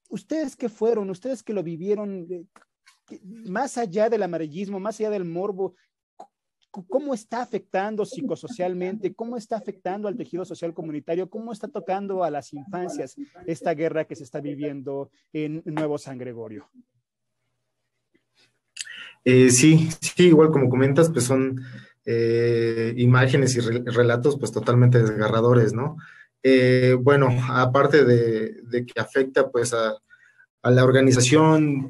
Ustedes que fueron, ustedes que lo vivieron, eh, más allá del amarillismo, más allá del morbo, cómo está afectando psicosocialmente, cómo está afectando al tejido social comunitario, cómo está tocando a las infancias esta guerra que se está viviendo en Nuevo San Gregorio. Eh, sí, sí, igual como comentas, pues son eh, imágenes y relatos pues totalmente desgarradores, ¿no? Eh, bueno, aparte de, que afecta pues a, la organización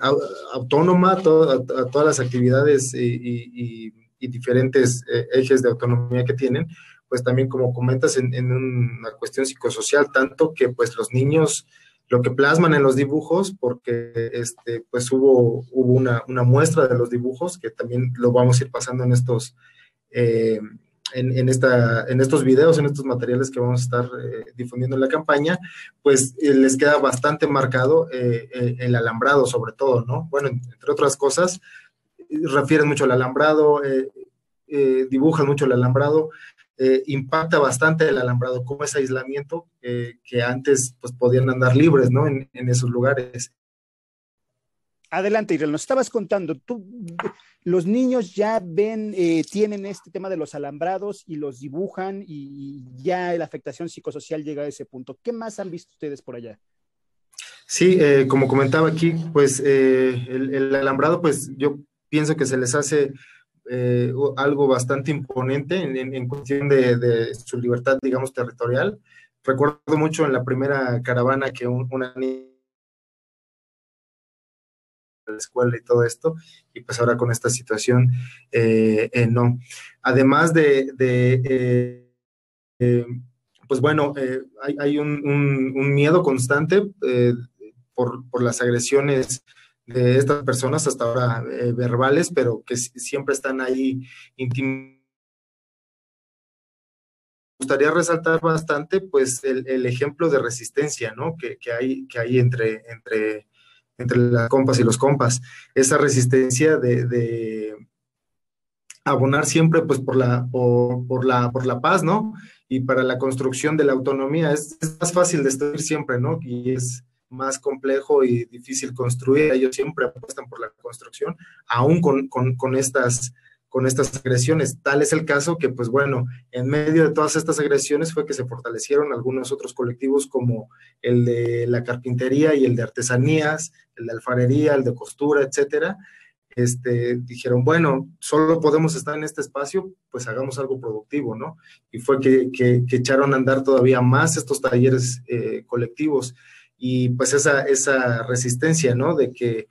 autónoma, a, todas las actividades y y diferentes eh, ejes de autonomía que tienen, pues también como comentas en, una cuestión psicosocial, tanto que pues los niños lo que plasman en los dibujos, porque este, pues hubo, hubo una, muestra de los dibujos, que también lo vamos a ir pasando en estos, eh, en, esta, en estos videos, en estos materiales que vamos a estar eh, difundiendo en la campaña, pues les queda bastante marcado el alambrado sobre todo, ¿no? Bueno, entre otras cosas, refieren mucho al alambrado, eh, eh, dibujan mucho el alambrado, eh, impacta bastante el alambrado, como ese aislamiento que antes pues, podían andar libres ¿no? en, esos lugares. Adelante, Irel, nos estabas contando, tú, los niños ya ven, tienen este tema de los alambrados y los dibujan y ya la afectación psicosocial llega a ese punto. ¿Qué más han visto ustedes por allá? Sí, como comentaba aquí, pues el, el, alambrado, pues yo pienso que se les hace eh, algo bastante imponente en, cuestión de, su libertad, digamos, territorial. Recuerdo mucho en la primera caravana que una niña la escuela y todo esto, y pues ahora con esta situación, eh, eh, no. Además de, pues bueno, hay, un, miedo constante por, las agresiones de estas personas, hasta ahora eh, verbales, pero que siempre están ahí íntimos. Me gustaría resaltar bastante, pues, el, ejemplo de resistencia, ¿no? Que, hay, que hay entre, entre, entre las compas y los compas. Esa resistencia de, abonar siempre, pues, por la, por, la, por la paz, ¿no? Y para la construcción de la autonomía. Es, es más fácil destruir siempre, ¿no? Y es, más complejo y difícil construir. Ellos siempre apuestan por la construcción, aún con, estas, con estas agresiones. Tal es el caso que, pues bueno, en medio de todas estas agresiones fue que se fortalecieron algunos otros colectivos como el de la carpintería y el de artesanías, el de alfarería, el de costura, etcétera. Este, dijeron, bueno, solo podemos estar en este espacio, pues hagamos algo productivo, ¿no? Y fue que, echaron a andar todavía más estos talleres eh, colectivos y pues esa, esa resistencia, ¿no? De que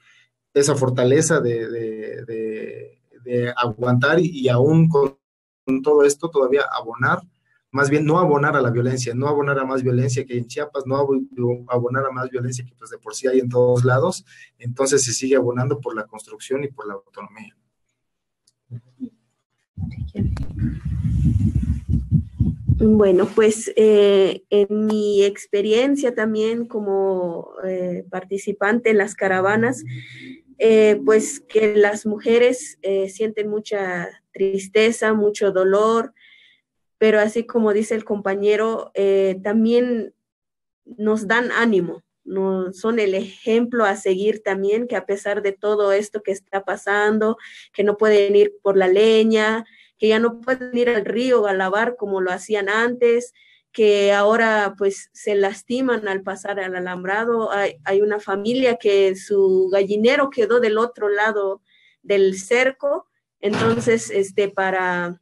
esa fortaleza de, de, aguantar y, aún con, todo esto todavía abonar, más bien no abonar a la violencia, no abonar a más violencia que en Chiapas, no abonar a más violencia que pues de por sí hay en todos lados, entonces se sigue abonando por la construcción y por la autonomía. Bueno, pues eh, en mi experiencia también como eh, participante en las caravanas, eh, pues que las mujeres sienten mucha tristeza, mucho dolor, pero así como dice el compañero, también nos dan ánimo, son el ejemplo a seguir también, que a pesar de todo esto que está pasando, que no pueden ir por la leña, que ya no pueden ir al río a lavar como lo hacían antes, que ahora pues se lastiman al pasar al alambrado. Hay, una familia que su gallinero quedó del otro lado del cerco, entonces este para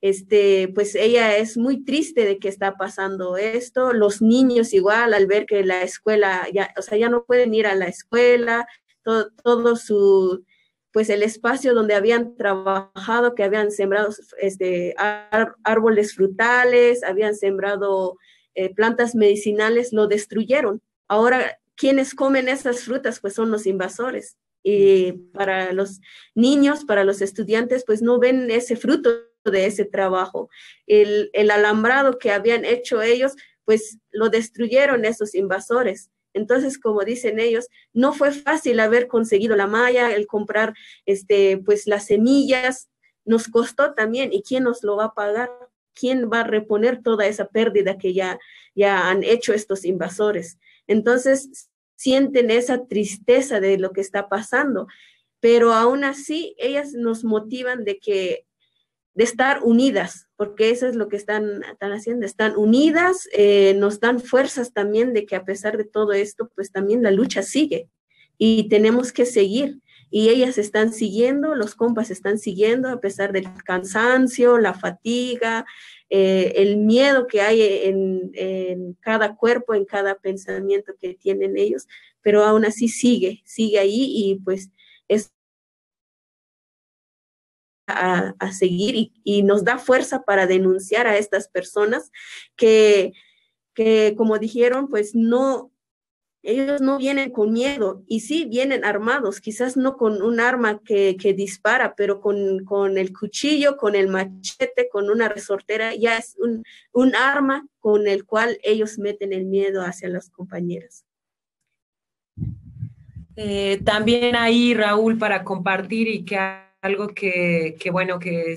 este, pues ella es muy triste de que está pasando esto. Los niños igual al ver que la escuela, ya, o sea, ya no pueden ir a la escuela, todo, todo su, pues el espacio donde habían trabajado, que habían sembrado este, árboles frutales, habían sembrado eh, plantas medicinales, lo destruyeron. Ahora, quienes comen esas frutas, pues son los invasores. Y para los niños, para los estudiantes, pues no ven ese fruto, de ese trabajo. El, el alambrado que habían hecho ellos, pues lo destruyeron esos invasores. Entonces, como dicen ellos, no fue fácil haber conseguido la malla, el comprar este, pues las semillas, nos costó también. ¿Y quién nos lo va a pagar? ¿Quién va a reponer toda esa pérdida que ya, ya han hecho estos invasores? Entonces, sienten esa tristeza de lo que está pasando, pero aún así ellas nos motivan de que de estar unidas, porque eso es lo que están, están haciendo, están unidas, eh, nos dan fuerzas también de que a pesar de todo esto, pues también la lucha sigue y tenemos que seguir. Y ellas están siguiendo, los compas están siguiendo a pesar del cansancio, la fatiga, eh, el miedo que hay en, en cada cuerpo, en cada pensamiento que tienen ellos, pero aún así sigue, sigue ahí y pues es a, seguir y, nos da fuerza para denunciar a estas personas que, que, como dijeron, pues no, ellos no vienen con miedo y sí vienen armados, quizás no con un arma que, dispara, pero con, con, el cuchillo, con el machete, con una resortera, ya es un, un arma con el cual ellos meten el miedo hacia las compañeras. Eh, también ahí, Raúl, para compartir y que algo que, bueno, que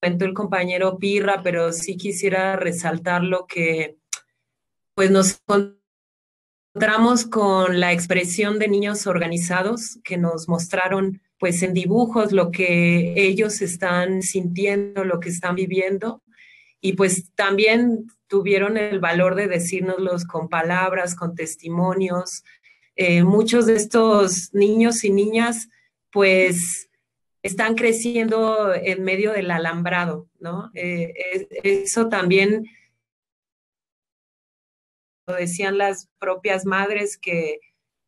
comentó el compañero Pirra, pero sí quisiera resaltar lo que pues nos encontramos con la expresión de niños organizados que nos mostraron pues en dibujos lo que ellos están sintiendo, lo que están viviendo. Y pues también tuvieron el valor de decírnoslos con palabras, con testimonios. Eh, muchos de estos niños y niñas, pues, están creciendo en medio del alambrado, ¿no? Eh, eso también lo decían las propias madres que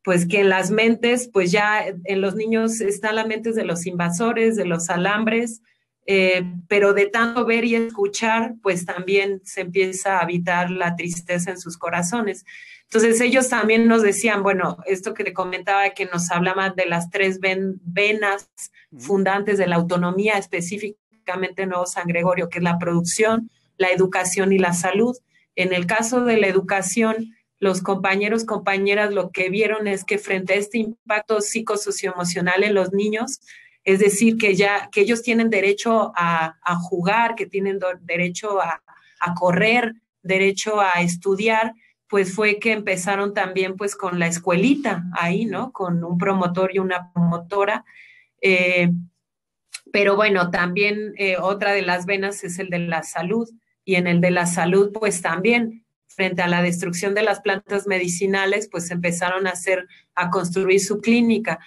pues que en las mentes, pues ya en los niños están las mentes de los invasores, de los alambres, eh, pero de tanto ver y escuchar, pues también se empieza a habitar la tristeza en sus corazones. Entonces ellos también nos decían, bueno, esto que te comentaba, que nos hablaba de las tres venas fundantes de la autonomía, específicamente en Nuevo San Gregorio, que es la producción, la educación y la salud. En el caso de la educación, los compañeros, compañeras, lo que vieron es que frente a este impacto psicosocioemocional en los niños, es decir, que ya que ellos tienen derecho a, jugar, que tienen derecho a, correr, derecho a estudiar, pues fue que empezaron también pues con la escuelita ahí, ¿no? Con un promotor y una promotora. Eh, pero bueno, también eh, otra de las venas es el de la salud y en el de la salud pues también frente a la destrucción de las plantas medicinales pues empezaron a hacer, a construir su clínica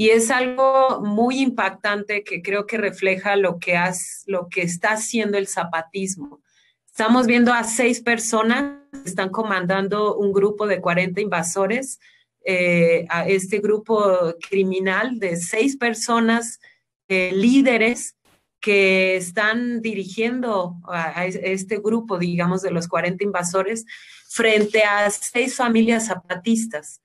y es algo muy impactante que creo que refleja lo que, lo que está haciendo el zapatismo. Estamos viendo a seis personas que están comandando un grupo de 40 invasores, eh, a este grupo criminal de seis personas eh, líderes que están dirigiendo a, este grupo, digamos, de los 40 invasores frente a seis familias zapatistas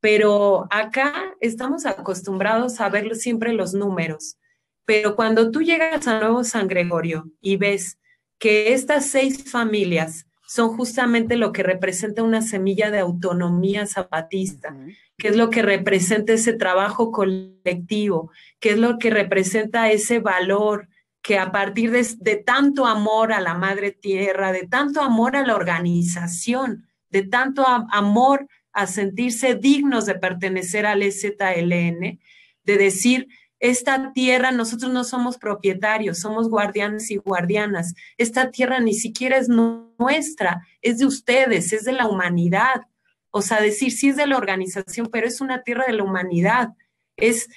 pero acá estamos acostumbrados a ver siempre los números. Pero cuando tú llegas a Nuevo San Gregorio y ves que estas seis familias son justamente lo que representa una semilla de autonomía zapatista, que es lo que representa ese trabajo colectivo, que es lo que representa ese valor que a partir de, de tanto amor a la madre tierra, de tanto amor a la organización, de tanto amor a sentirse dignos de pertenecer al EZLN, de decir, esta tierra nosotros no somos propietarios, somos guardianes y guardianas. Esta tierra ni siquiera es nuestra, es de ustedes, es de la humanidad. O sea, decir sí es de la organización, pero es una tierra de la humanidad. Es,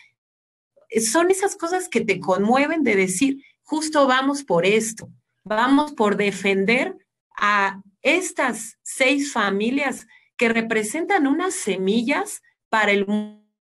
son esas cosas que te conmueven de decir, justo vamos por esto, vamos por defender a estas seis familias que representan unas semillas para el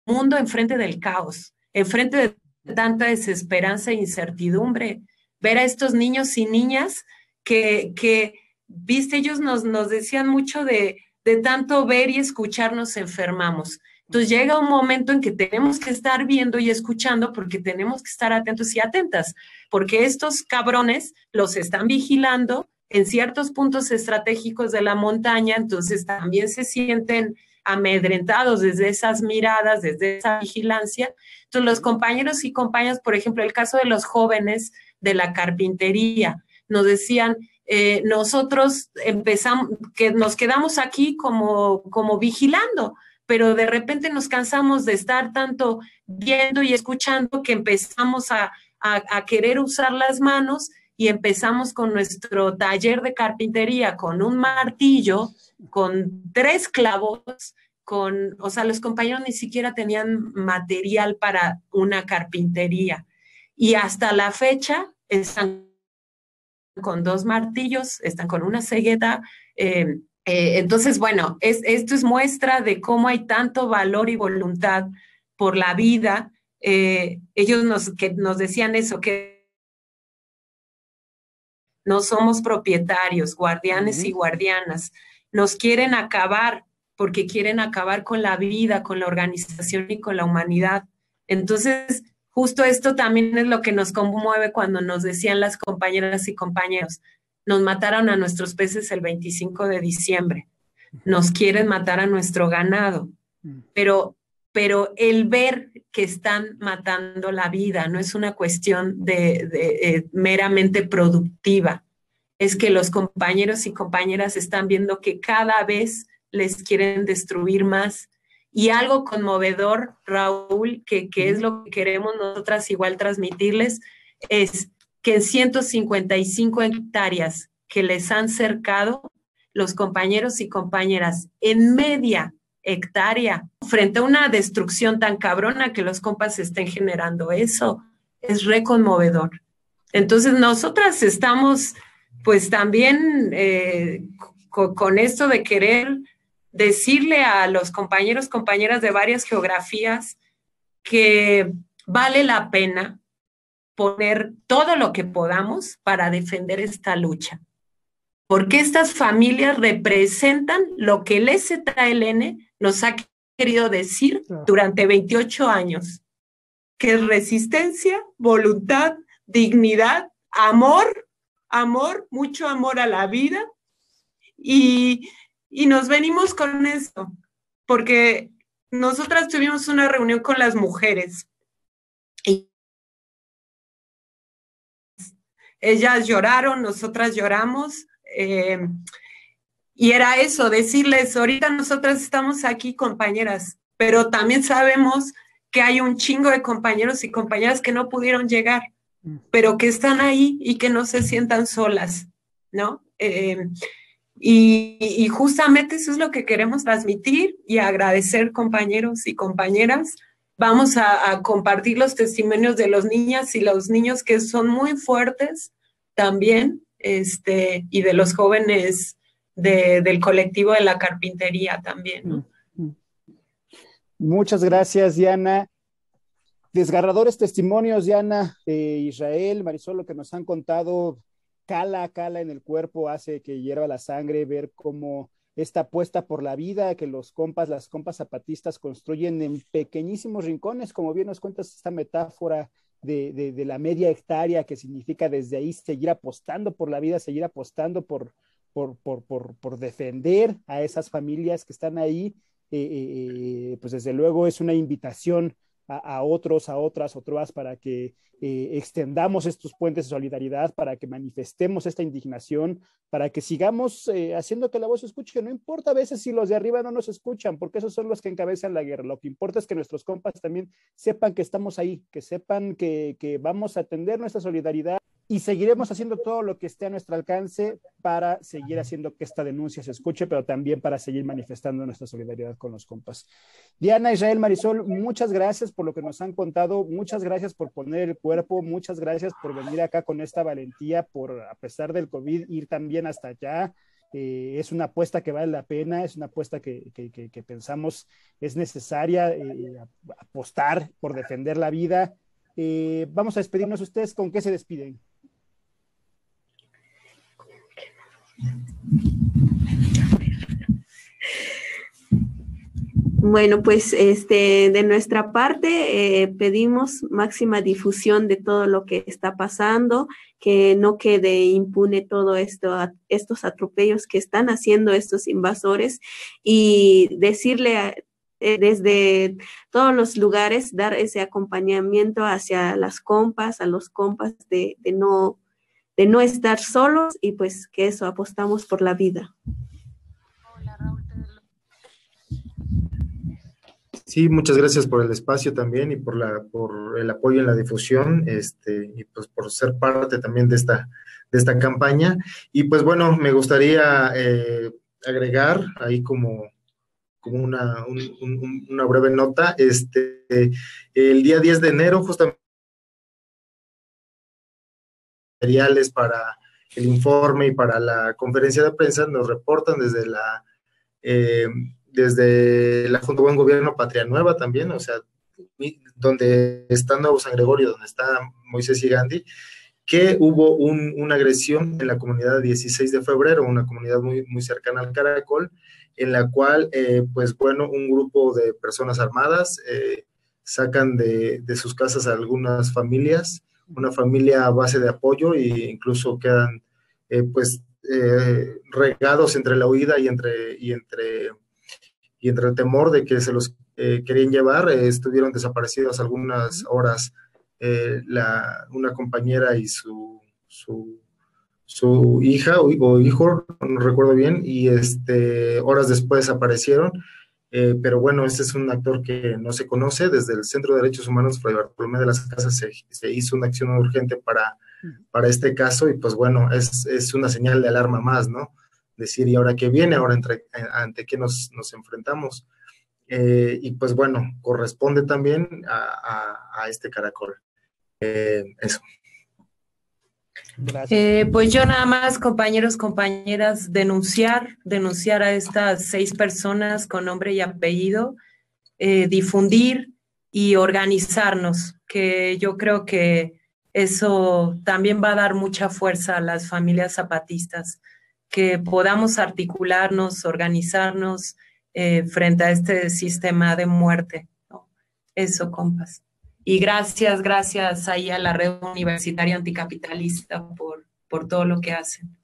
mundo enfrente del caos, enfrente de tanta desesperanza e incertidumbre. Ver a estos niños y niñas que, que viste, ellos nos, nos decían mucho de, de tanto ver y escuchar nos enfermamos. Entonces llega un momento en que tenemos que estar viendo y escuchando porque tenemos que estar atentos y atentas, porque estos cabrones los están vigilando en ciertos puntos estratégicos de la montaña, entonces también se sienten amedrentados desde esas miradas, desde esa vigilancia. Entonces los compañeros y compañeras, por ejemplo, el caso de los jóvenes de la carpintería, nos decían, eh, nosotros empezamos, que nos quedamos aquí como, como vigilando, pero de repente nos cansamos de estar tanto viendo y escuchando que empezamos a, a, querer usar las manos y empezamos con nuestro taller de carpintería, con un martillo, con tres clavos, con, o sea, los compañeros ni siquiera tenían material para una carpintería. Y hasta la fecha están con dos martillos, están con una cegueta. Eh, eh, entonces, bueno, esto es muestra de cómo hay tanto valor y voluntad por la vida. Eh, ellos nos, que nos decían eso, que no somos propietarios, guardianes y guardianas. Nos quieren acabar porque quieren acabar con la vida, con la organización y con la humanidad. Entonces, justo esto también es lo que nos conmueve cuando nos decían las compañeras y compañeros, nos mataron a nuestros peces el 25 de diciembre, nos quieren matar a nuestro ganado, mm. pero, pero el ver que están matando la vida no es una cuestión de, eh, meramente productiva, es que los compañeros y compañeras están viendo que cada vez les quieren destruir más, y algo conmovedor, Raúl, que, es lo que queremos nosotras igual transmitirles, es que en 155 hectáreas que les han cercado los compañeros y compañeras en media hectárea frente a una destrucción tan cabrona que los compas estén generando. Eso es reconmovedor. Entonces, nosotras estamos pues también eh, con esto de querer decirle a los compañeros, compañeras de varias geografías que vale la pena poner todo lo que podamos para defender esta lucha. Porque estas familias representan lo que el ZLN nos ha querido decir durante 28 años, que es resistencia, voluntad, dignidad, amor, amor, mucho amor a la vida. Y y nos venimos con esto, porque nosotras tuvimos una reunión con las mujeres. Y ellas lloraron, nosotras lloramos. Eh, y era eso, decirles, ahorita nosotras estamos aquí compañeras, pero también sabemos que hay un chingo de compañeros y compañeras que no pudieron llegar, mm. pero que están ahí y que no se sientan solas, ¿no? Eh, y, justamente eso es lo que queremos transmitir y agradecer compañeros y compañeras. Vamos a, compartir los testimonios de los niñas y los niños que son muy fuertes también, este, y de los jóvenes del colectivo de la carpintería también. Muchas gracias, Diana. Desgarradores testimonios, Diana, de Israel, Marisol, lo que nos han contado cala, cala en el cuerpo, hace que hierva la sangre, ver cómo esta apuesta por la vida que los compas, las compas zapatistas construyen en pequeñísimos rincones, como bien nos cuentas esta metáfora de, la media hectárea que significa desde ahí seguir apostando por la vida, seguir apostando por, por, por, defender a esas familias que están ahí, eh, eh, eh, pues desde luego es una invitación a, otros, a otras, otras, para que eh, extendamos estos puentes de solidaridad, para que manifestemos esta indignación, para que sigamos eh, haciendo que la voz se escuche. No importa a veces si los de arriba no nos escuchan, porque esos son los que encabezan la guerra. Lo que importa es que nuestros compas también sepan que estamos ahí, que sepan que, que vamos a atender nuestra solidaridad y seguiremos haciendo todo lo que esté a nuestro alcance para seguir haciendo que esta denuncia se escuche, pero también para seguir manifestando nuestra solidaridad con los compas. Diana, Israel, Marisol, muchas gracias por lo que nos han contado, muchas gracias por poner el cuerpo, muchas gracias por venir acá con esta valentía, por a pesar del COVID ir también hasta allá. Eh, es una apuesta que vale la pena, es una apuesta que, que, pensamos es necesaria eh, apostar por defender la vida. Eh, vamos a despedirnos ustedes, ¿con qué se despiden? Bueno, pues este, de nuestra parte eh, pedimos máxima difusión de todo lo que está pasando, que no quede impune todo esto, estos atropellos que están haciendo estos invasores y decirle eh, desde todos los lugares, dar ese acompañamiento hacia las compas, a los compas de, de no, de no estar solos y pues que eso apostamos por la vida. Sí, muchas gracias por el espacio también y por, la, por el apoyo en la difusión este, y pues por ser parte también de esta, de esta campaña. Y pues bueno, me gustaría eh, agregar ahí como, como una, una breve nota. Este, el día 10 de enero, justamente, materiales para el informe y para la conferencia de prensa nos reportan desde la... Eh, desde la Junta Buen Gobierno Patria Nueva también, o sea, donde está Nuevo San Gregorio, donde está Moisés y Gandhi, que hubo una agresión en la comunidad 16 de febrero, una comunidad muy, muy cercana al Caracol, en la cual, eh, pues bueno, un grupo de personas armadas eh, sacan de, de, sus casas a algunas familias, una familia a base de apoyo e incluso quedan, eh, pues, regados entre la huida y entre, y entre y entre el temor de que se los eh, querían llevar, eh, estuvieron desaparecidos algunas horas eh, la, una compañera y su, su, su hija o, hijo, no recuerdo bien, y este, horas después aparecieron. Pero bueno, este es un actor que no se conoce. Desde el Centro de Derechos Humanos, Fray Bartolomé de las Casas, se, se, hizo una acción urgente para, para este caso y pues bueno, es, es una señal de alarma más, ¿no? decir, ¿y ahora qué viene? ¿Ahora entre, ante qué nos, nos enfrentamos? Eh, y pues bueno, corresponde también a, a, este caracol. Eh, eso. Eh, pues yo nada más, compañeros, compañeras, denunciar, denunciar a estas seis personas con nombre y apellido, difundir y organizarnos, que yo creo que eso también va a dar mucha fuerza a las familias zapatistas que podamos articularnos, organizarnos eh, frente a este sistema de muerte. Eso, compas. Y gracias, gracias ahí a la red universitaria anticapitalista por, por todo lo que hacen.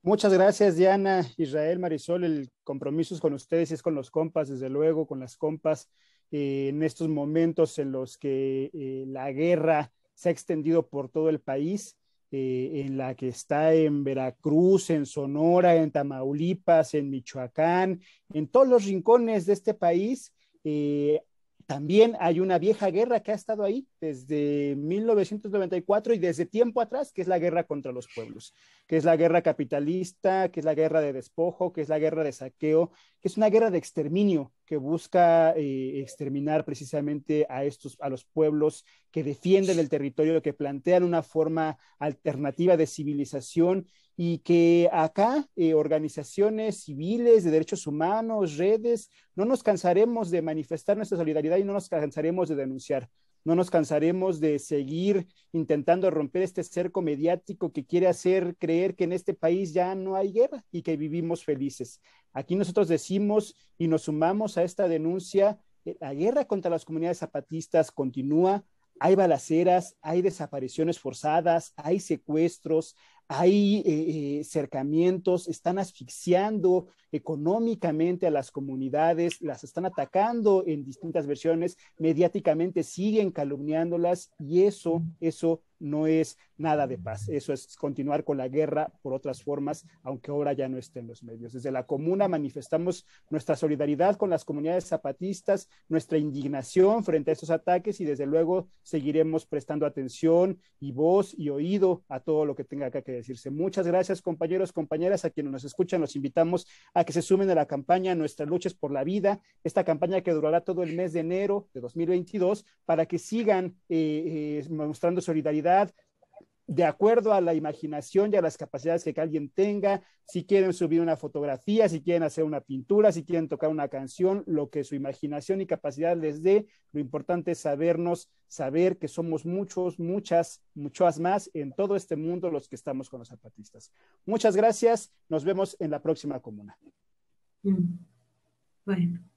Muchas gracias, Diana, Israel, Marisol. El compromiso es con ustedes y es con los compas, desde luego, con las compas, eh, en estos momentos en los que eh, la guerra se ha extendido por todo el país eh, en la que está en Veracruz, en Sonora, en Tamaulipas, en Michoacán, en todos los rincones de este país, eh, también hay una vieja guerra que ha estado ahí desde 1994 y desde tiempo atrás, que es la guerra contra los pueblos, que es la guerra capitalista, que es la guerra de despojo, que es la guerra de saqueo, que es una guerra de exterminio que busca eh, exterminar precisamente a estos, a los pueblos que defienden el territorio, que plantean una forma alternativa de civilización y que acá eh, organizaciones civiles de derechos humanos, redes, no nos cansaremos de manifestar nuestra solidaridad y no nos cansaremos de denunciar. No nos cansaremos de seguir intentando romper este cerco mediático que quiere hacer creer que en este país ya no hay guerra y que vivimos felices. Aquí nosotros decimos y nos sumamos a esta denuncia, eh, la guerra contra las comunidades zapatistas continúa, hay balaceras, hay desapariciones forzadas, hay secuestros, hay eh, eh, cercamientos, están asfixiando económicamente a las comunidades, las están atacando en distintas versiones, mediáticamente siguen calumniándolas y eso, eso no es nada de paz. Eso es continuar con la guerra por otras formas, aunque ahora ya no esté en los medios. Desde la comuna manifestamos nuestra solidaridad con las comunidades zapatistas, nuestra indignación frente a estos ataques y desde luego seguiremos prestando atención y voz y oído a todo lo que tenga acá que decirse. Muchas gracias, compañeros, compañeras, a quienes nos escuchan, los invitamos a que se sumen a la campaña Nuestras luchas por la vida, esta campaña que durará todo el mes de enero de 2022 para que sigan eh, eh, mostrando solidaridad de acuerdo a la imaginación y a las capacidades que alguien tenga, si quieren subir una fotografía, si quieren hacer una pintura, si quieren tocar una canción, lo que su imaginación y capacidad les dé, lo importante es sabernos, saber que somos muchos, muchas, muchas más en todo este mundo los que estamos con los zapatistas. Muchas gracias, nos vemos en la próxima comuna. Mm. Bueno.